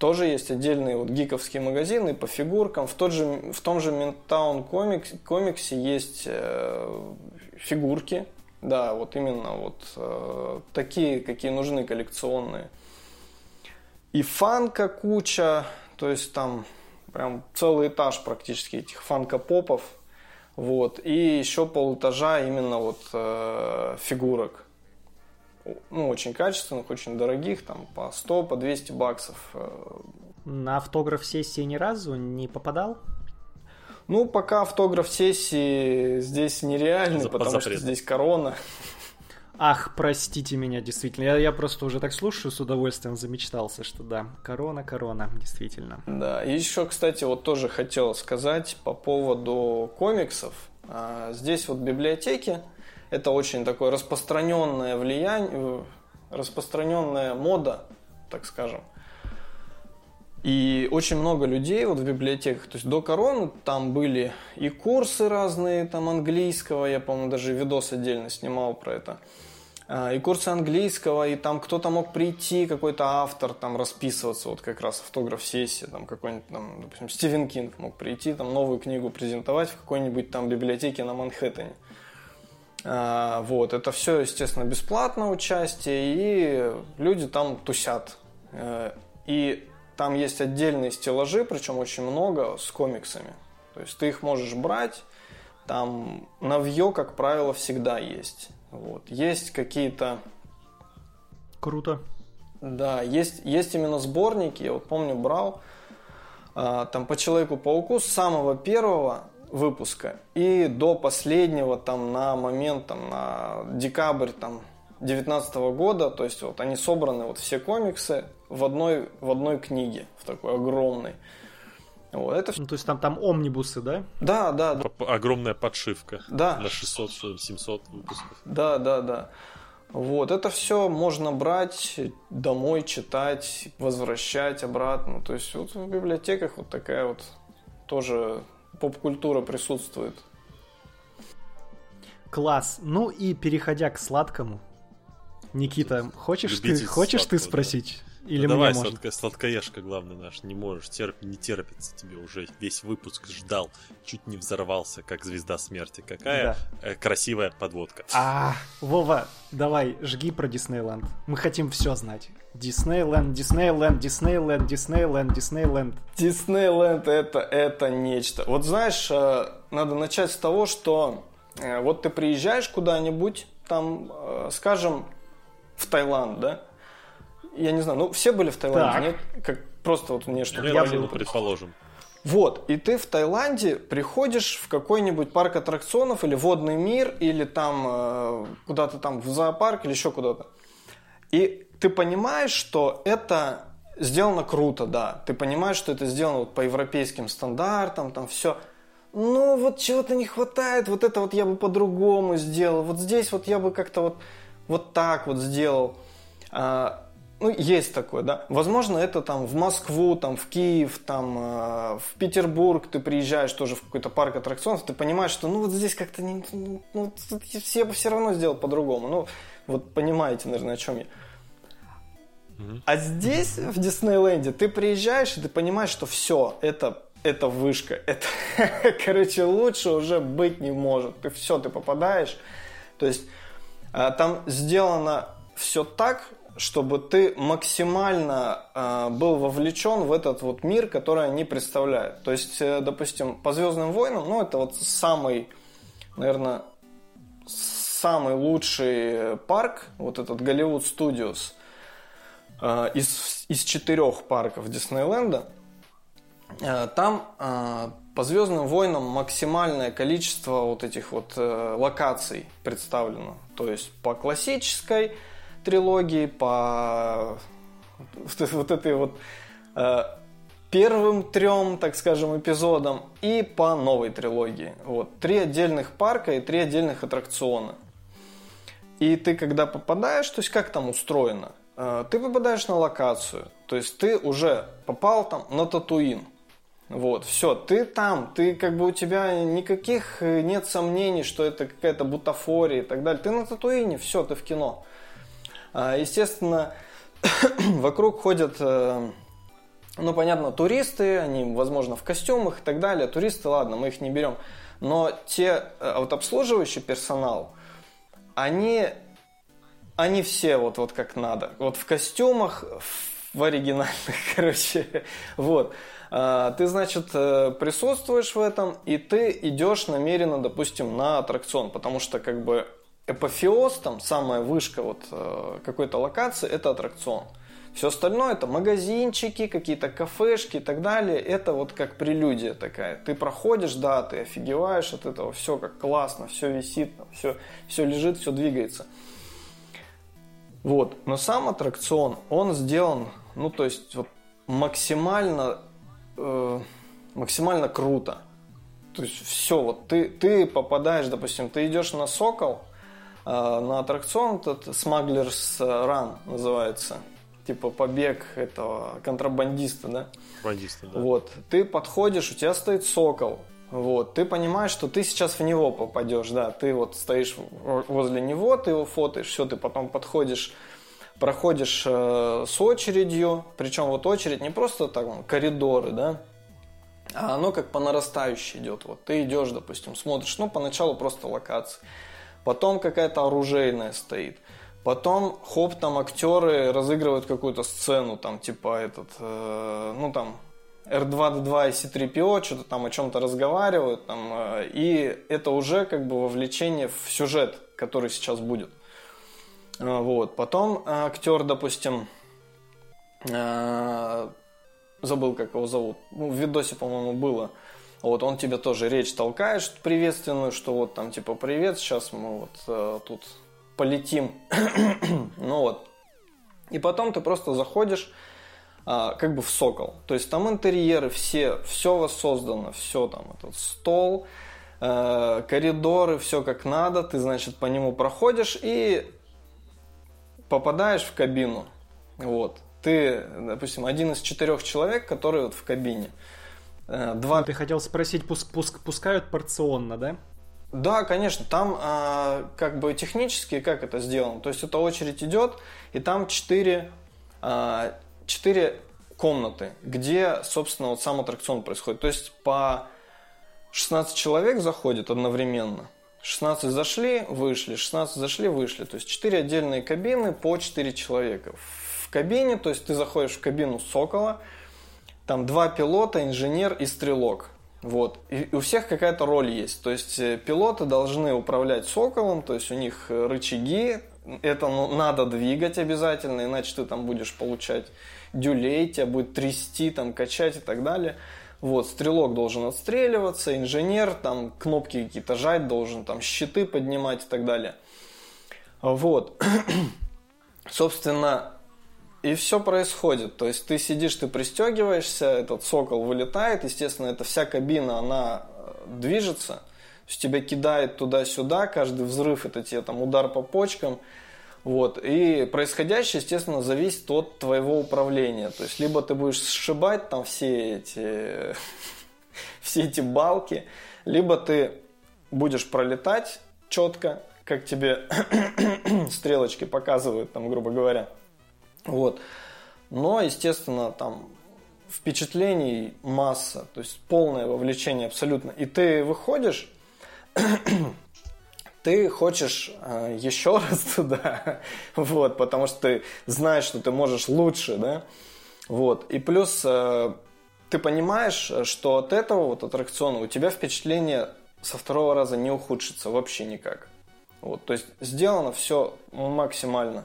тоже есть отдельные вот гиковские магазины по фигуркам. В, тот же, в том же Midtown комикс, комиксе есть э, фигурки. Да, вот именно вот э, такие, какие нужны коллекционные. И фанка куча, то есть там прям целый этаж практически этих фанка-попов. Вот. И еще полэтажа именно вот э, фигурок ну, очень качественных, очень дорогих, там по 100, по 200 баксов. Э. На автограф-сессии ни разу не попадал? Ну, пока автограф-сессии здесь нереальный, потому что здесь корона. Ах, простите меня, действительно. Я, я просто уже так слушаю с удовольствием, замечтался, что да, корона, корона, действительно. Да, и еще, кстати, вот тоже хотел сказать по поводу комиксов. А, здесь вот библиотеки, это очень такое распространенное влияние, распространенная мода, так скажем. И очень много людей вот в библиотеках, то есть до короны там были и курсы разные, там английского, я, по-моему, даже видос отдельно снимал про это. А, и курсы английского, и там кто-то мог прийти, какой-то автор там расписываться, вот как раз автограф-сессия, там какой-нибудь там, допустим, Стивен Кинг мог прийти, там новую книгу презентовать в какой-нибудь там библиотеке на Манхэттене. А, вот, это все, естественно, бесплатно участие, и люди там тусят. Э, и там есть отдельные стеллажи, причем очень много, с комиксами. То есть ты их можешь брать, там навье, как правило, всегда есть. Вот. Есть какие-то... Круто. Да, есть, есть именно сборники, я вот помню, брал а, там по Человеку-пауку с самого первого выпуска и до последнего там на момент там на декабрь там 19 года, то есть вот они собраны вот все комиксы в одной в одной книге в такой огромной. Вот, это... Ну, то есть там, там омнибусы, да? Да, да. да. Огромная подшивка. Да. На 600-700 выпусков. Да, да, да. Вот, это все можно брать домой, читать, возвращать обратно. То есть вот в библиотеках вот такая вот тоже поп-культура присутствует. Класс. Ну и переходя к сладкому. Никита, хочешь ты, хочешь ты спросить? Или ну, давай, сладко, сладкоежка, главный наш, не можешь, терп, не терпится тебе уже. Весь выпуск ждал, чуть не взорвался, как звезда смерти. Какая да. э, красивая подводка. А, Вова, давай, жги про Диснейленд. Мы хотим все знать. Диснейленд, Диснейленд, Диснейленд, Диснейленд, Диснейленд. Диснейленд это, это нечто. Вот знаешь, э, надо начать с того, что э, вот ты приезжаешь куда-нибудь, там, э, скажем, в Таиланд, да? Я не знаю, ну все были в Таиланде, так. нет? Как просто вот мне что-то. Я был, предположим. Вот, и ты в Таиланде приходишь в какой-нибудь парк аттракционов или водный мир, или там э, куда-то там в зоопарк или еще куда-то. И ты понимаешь, что это сделано круто, да. Ты понимаешь, что это сделано вот по европейским стандартам, там все. Ну, вот чего-то не хватает, вот это вот я бы по-другому сделал. Вот здесь вот я бы как-то вот, вот так вот сделал. А, ну, есть такое, да. Возможно, это там в Москву, там в Киев, там э, в Петербург ты приезжаешь тоже в какой-то парк аттракционов, ты понимаешь, что ну вот здесь как-то не, ну, ну я бы все равно сделал по-другому. Ну, вот понимаете, наверное, о чем я. А здесь, в Диснейленде, ты приезжаешь и ты понимаешь, что все, это, это вышка. Это, [laughs] короче, лучше уже быть не может. Ты все, ты попадаешь. То есть э, там сделано все так, чтобы ты максимально э, был вовлечен в этот вот мир, который они представляют. То есть, э, допустим, по Звездным войнам, ну, это вот самый, наверное, самый лучший парк, вот этот Голливуд Studios, э, из, из четырех парков Диснейленда. Э, там э, по Звездным войнам максимальное количество вот этих вот э, локаций представлено. То есть по классической трилогии, по вот этой вот э, первым трем, так скажем, эпизодам и по новой трилогии. Вот. Три отдельных парка и три отдельных аттракциона. И ты, когда попадаешь, то есть как там устроено? Э, ты попадаешь на локацию, то есть ты уже попал там на Татуин. Вот, все, ты там, ты как бы у тебя никаких э, нет сомнений, что это какая-то бутафория и так далее. Ты на Татуине, все, ты в кино. Естественно, [coughs] вокруг ходят, э, ну, понятно, туристы, они, возможно, в костюмах и так далее. Туристы, ладно, мы их не берем. Но те, э, вот обслуживающий персонал, они, они все вот, вот как надо. Вот в костюмах, в оригинальных, [laughs] короче, вот. А, ты, значит, э, присутствуешь в этом, и ты идешь намеренно, допустим, на аттракцион, потому что, как бы, эпофеоз, там самая вышка вот э, какой-то локации, это аттракцион. Все остальное это магазинчики, какие-то кафешки и так далее. Это вот как прелюдия такая. Ты проходишь, да, ты офигеваешь от этого, все как классно, все висит, все, все лежит, все двигается. Вот. Но сам аттракцион, он сделан, ну, то есть, вот максимально, э, максимально круто. То есть все, вот ты, ты попадаешь, допустим, ты идешь на Сокол, на аттракцион этот Smugglers Run называется, типа побег этого контрабандиста, да? Бандиста, да. Вот, ты подходишь, у тебя стоит Сокол, вот, ты понимаешь, что ты сейчас в него попадешь, да, ты вот стоишь возле него, ты его фотоешь, все, ты потом подходишь, проходишь э, с очередью, причем вот очередь не просто так, вон, коридоры, да, а оно как по нарастающей идет. Вот ты идешь, допустим, смотришь, ну, поначалу просто локации, потом какая-то оружейная стоит, потом, хоп, там актеры разыгрывают какую-то сцену, там, типа этот, э, ну, там, R2-D2 и C3PO что-то там о чем-то разговаривают, там, э, и это уже как бы вовлечение в сюжет, который сейчас будет. Э, вот. Потом э, актер, допустим, забыл, как его зовут, ну, в видосе, по-моему, было, вот он тебе тоже речь толкает приветственную, что вот там типа привет, сейчас мы вот тут полетим, [clears throat] ну вот. И потом ты просто заходишь, а, как бы в сокол. То есть там интерьеры все, все воссоздано, все там, этот стол, э, коридоры, все как надо, ты, значит, по нему проходишь и попадаешь в кабину. Вот. Ты, допустим, один из четырех человек, который вот в кабине. Э, два... Ты хотел спросить, пуск, пуск, пускают порционно, да? Да, конечно, там э, как бы технически как это сделано. То есть эта очередь идет, и там четыре э, четыре комнаты, где, собственно, вот сам аттракцион происходит. То есть по 16 человек заходит одновременно. 16 зашли, вышли, 16 зашли, вышли. То есть 4 отдельные кабины по 4 человека. В кабине, то есть ты заходишь в кабину Сокола, там два пилота, инженер и стрелок. Вот. И у всех какая-то роль есть. То есть э, пилоты должны управлять Соколом, то есть у них рычаги, это ну, надо двигать обязательно, иначе ты там будешь получать дюлей, тебя будет трясти, там, качать и так далее. Вот, стрелок должен отстреливаться, инженер там кнопки какие-то жать должен, там щиты поднимать и так далее. Вот. [clears throat] Собственно, и все происходит. То есть ты сидишь, ты пристегиваешься, этот сокол вылетает, естественно, эта вся кабина, она э, движется, то есть тебя кидает туда-сюда, каждый взрыв это тебе там удар по почкам, вот. И происходящее, естественно, зависит от твоего управления. То есть, либо ты будешь сшибать там все эти, [laughs] все эти балки, либо ты будешь пролетать четко, как тебе [clears throat] стрелочки показывают, там, грубо говоря. Вот. Но, естественно, там впечатлений масса, то есть полное вовлечение абсолютно. И ты выходишь, [clears throat] ты хочешь э, еще [laughs] раз туда, вот, потому что ты знаешь, что ты можешь лучше, да, вот, и плюс э, ты понимаешь, что от этого вот аттракциона у тебя впечатление со второго раза не ухудшится вообще никак, вот, то есть сделано все максимально,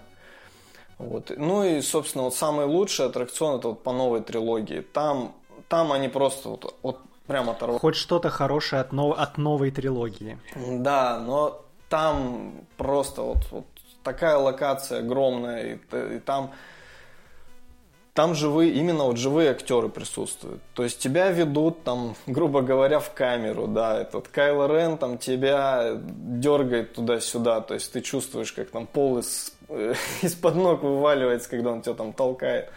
вот, ну и, собственно, вот самый лучший аттракцион это вот по новой трилогии, там, там они просто вот, вот прям оторвали. Хоть что-то хорошее от, нов... от новой трилогии. Да, но там просто вот, вот такая локация огромная, и, и там, там живые, именно вот живые актеры присутствуют. То есть тебя ведут там, грубо говоря, в камеру, да, этот Кайло Рен там тебя дергает туда-сюда, то есть ты чувствуешь, как там пол из, [laughs] из-под ног вываливается, когда он тебя там толкает.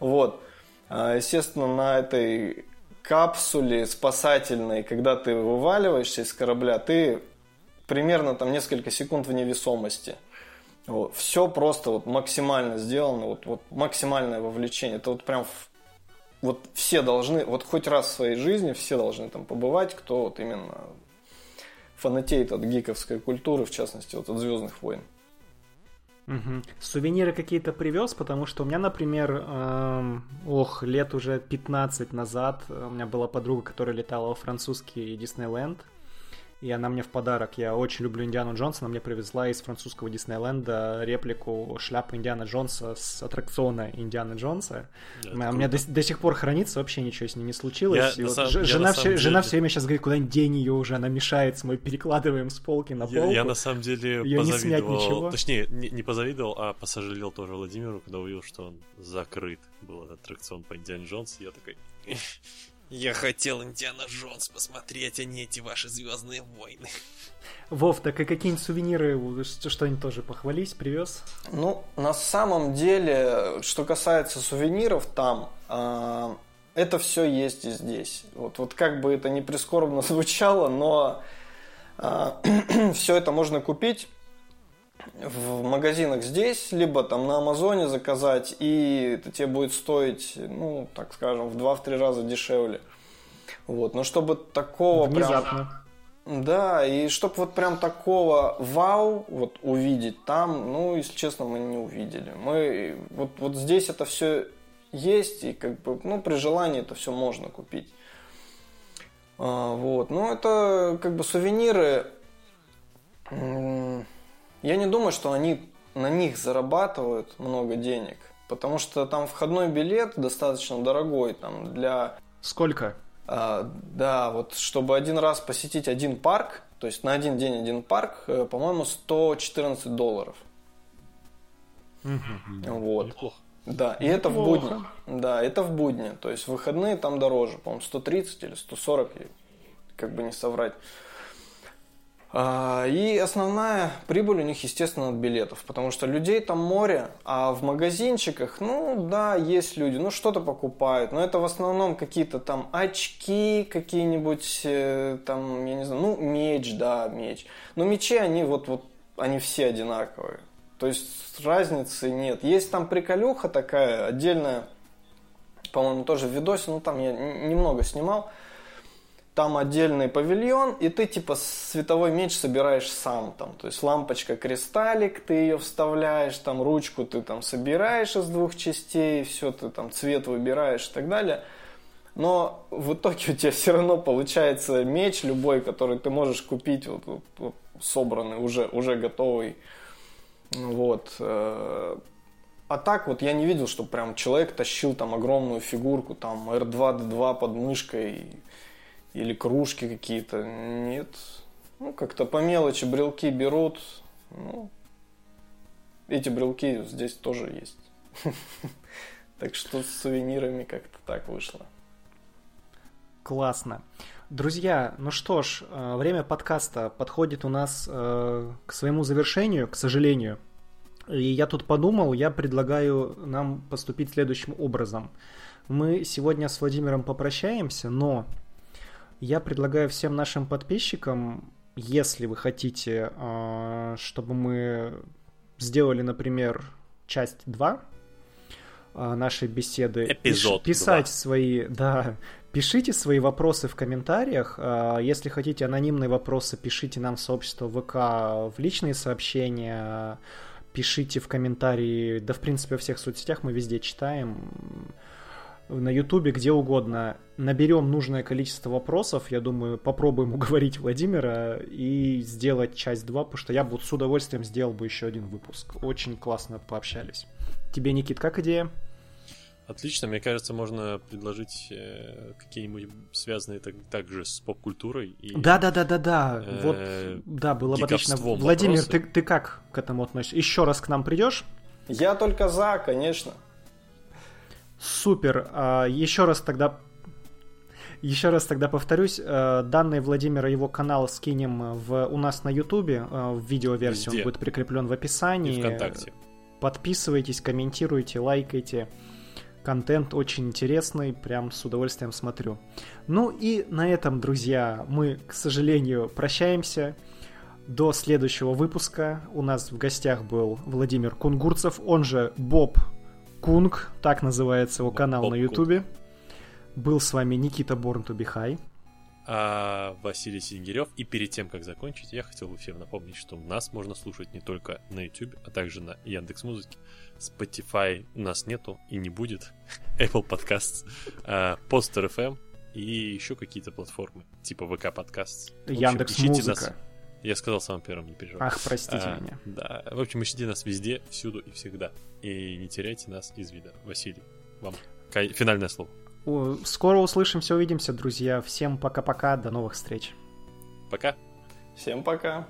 Вот. А, естественно, на этой капсуле спасательной, когда ты вываливаешься из корабля, ты примерно там несколько секунд в невесомости. Вот. Все просто вот максимально сделано, вот, вот максимальное вовлечение. Это вот прям вот все должны, вот хоть раз в своей жизни все должны там побывать, кто вот именно фанатеет от гиковской культуры, в частности, вот от Звездных войн. Угу. Сувениры какие-то привез, потому что у меня, например, эм, ох, лет уже 15 назад у меня была подруга, которая летала во французский Диснейленд, и она мне в подарок. Я очень люблю Индиану Джонса, она мне привезла из французского Диснейленда реплику шляпы Индиана Джонса с аттракциона Индиана Джонса. Да, у меня до, до сих пор хранится, вообще ничего с ней не случилось. Я, вот сам, жена, все, деле... жена все время сейчас говорит, куда-нибудь день ее уже, она мешается, мы перекладываем с полки на полку. Я, я на самом деле Ее позавидовал, не снять ничего. точнее, не, не позавидовал, а посожалел тоже Владимиру, когда увидел, что он закрыт был этот аттракцион по Индиане Джонс, я такой... Я хотел Индиана Джонс посмотреть, а не эти ваши Звездные войны. Вов, так и какие-нибудь сувениры, что-нибудь тоже похвались, привез? Ну, на самом деле, что касается сувениров там, э, это все есть и здесь. Вот, вот как бы это ни прискорбно [laughs] звучало, но [clears throat] э, все это можно купить в магазинах здесь, либо там на Амазоне заказать, и это тебе будет стоить, ну, так скажем, в 2-3 раза дешевле. Вот, но чтобы такого Внезапно. прям... Да, и чтобы вот прям такого вау вот увидеть там, ну, если честно, мы не увидели. Мы вот, вот здесь это все есть, и как бы, ну, при желании это все можно купить. А, вот, ну, это как бы сувениры я не думаю, что они на них зарабатывают много денег, потому что там входной билет достаточно дорогой, там для... Сколько? А, да, вот чтобы один раз посетить один парк, то есть на один день один парк, э, по-моему, 114 долларов. Вот. Неплохо. Да, и это в будни. Да, это в будни. То есть в выходные там дороже, по-моему, 130 или 140, как бы не соврать. А, и основная прибыль у них, естественно, от билетов, потому что людей там море, а в магазинчиках, ну да, есть люди, ну что-то покупают, но это в основном какие-то там очки какие-нибудь, э, там, я не знаю, ну меч, да, меч. Но мечи, они вот, вот, они все одинаковые. То есть разницы нет. Есть там приколюха такая, отдельная, по-моему, тоже в видосе, ну там я немного снимал – там отдельный павильон, и ты типа световой меч собираешь сам там. То есть лампочка, кристаллик, ты ее вставляешь, там ручку ты там собираешь из двух частей, все ты там цвет выбираешь и так далее. Но в итоге у тебя все равно получается меч любой, который ты можешь купить вот, вот, вот собранный, уже, уже готовый. Вот. Э, а так вот я не видел, что прям человек тащил там огромную фигурку, там R2-D2 под мышкой или кружки какие-то. Нет. Ну, как-то по мелочи брелки берут. Ну, эти брелки здесь тоже есть. [laughs] Так что с сувенирами как-то так вышло. Классно. Друзья, ну что ж, э, время подкаста подходит у нас э, к своему завершению, к сожалению. И я тут подумал, я предлагаю нам поступить следующим образом. Мы сегодня с Владимиром попрощаемся, но я предлагаю всем нашим подписчикам, если вы хотите, а, чтобы мы сделали, например, часть 2 а, нашей беседы. Эпизод Писать 2. свои, да, пишите свои вопросы в комментариях. А, если хотите анонимные вопросы, пишите нам в сообщество ВК в личные сообщения, пишите в комментарии, да в принципе во всех соцсетях мы везде читаем на Ютубе, где угодно. Наберем нужное количество вопросов, я думаю, попробуем уговорить Владимира и сделать часть 2, потому что я бы с удовольствием сделал бы еще один выпуск. Очень классно пообщались. Тебе, Никит, как идея? Отлично, мне кажется, можно предложить э, какие-нибудь связанные так, также с поп-культурой. И, да, да, да, да, да. э, вот, да, было бы отлично. Владимир, ты, ты как к этому относишься? Еще раз к нам придешь? Я только за, конечно. Супер. А, Еще раз тогда еще раз тогда повторюсь, э, данные Владимира его канал скинем в, у нас на Ютубе, э, в видеоверсии он Везде. будет прикреплен в И описании. ВКонтакте. Подписывайтесь, комментируйте, лайкайте. Контент очень интересный, прям с удовольствием смотрю. Ну и на этом, друзья, мы, к сожалению, прощаемся. До следующего выпуска. У нас в гостях был Владимир Кунгурцев, он же Боб Кунг, так называется его канал Боб на. Ютубе. Был с вами Никита Борн Тубихай. А Василий Сингирев. И перед тем, как закончить, я хотел бы всем напомнить, что нас можно слушать не только на YouTube, а также на Яндекс Музыке. Spotify у нас нету и не будет. [laughs] Apple Podcasts, а, Poster FM и еще какие-то платформы, типа ВК подкаст. Яндекс Музыка. Нас... Я сказал самым первым, не переживай. Ах, простите а, меня. Да, в общем, ищите нас везде, всюду и всегда. И не теряйте нас из вида. Василий, вам финальное слово. Скоро услышимся, увидимся, друзья. Всем пока-пока, до новых встреч. Пока. Всем пока.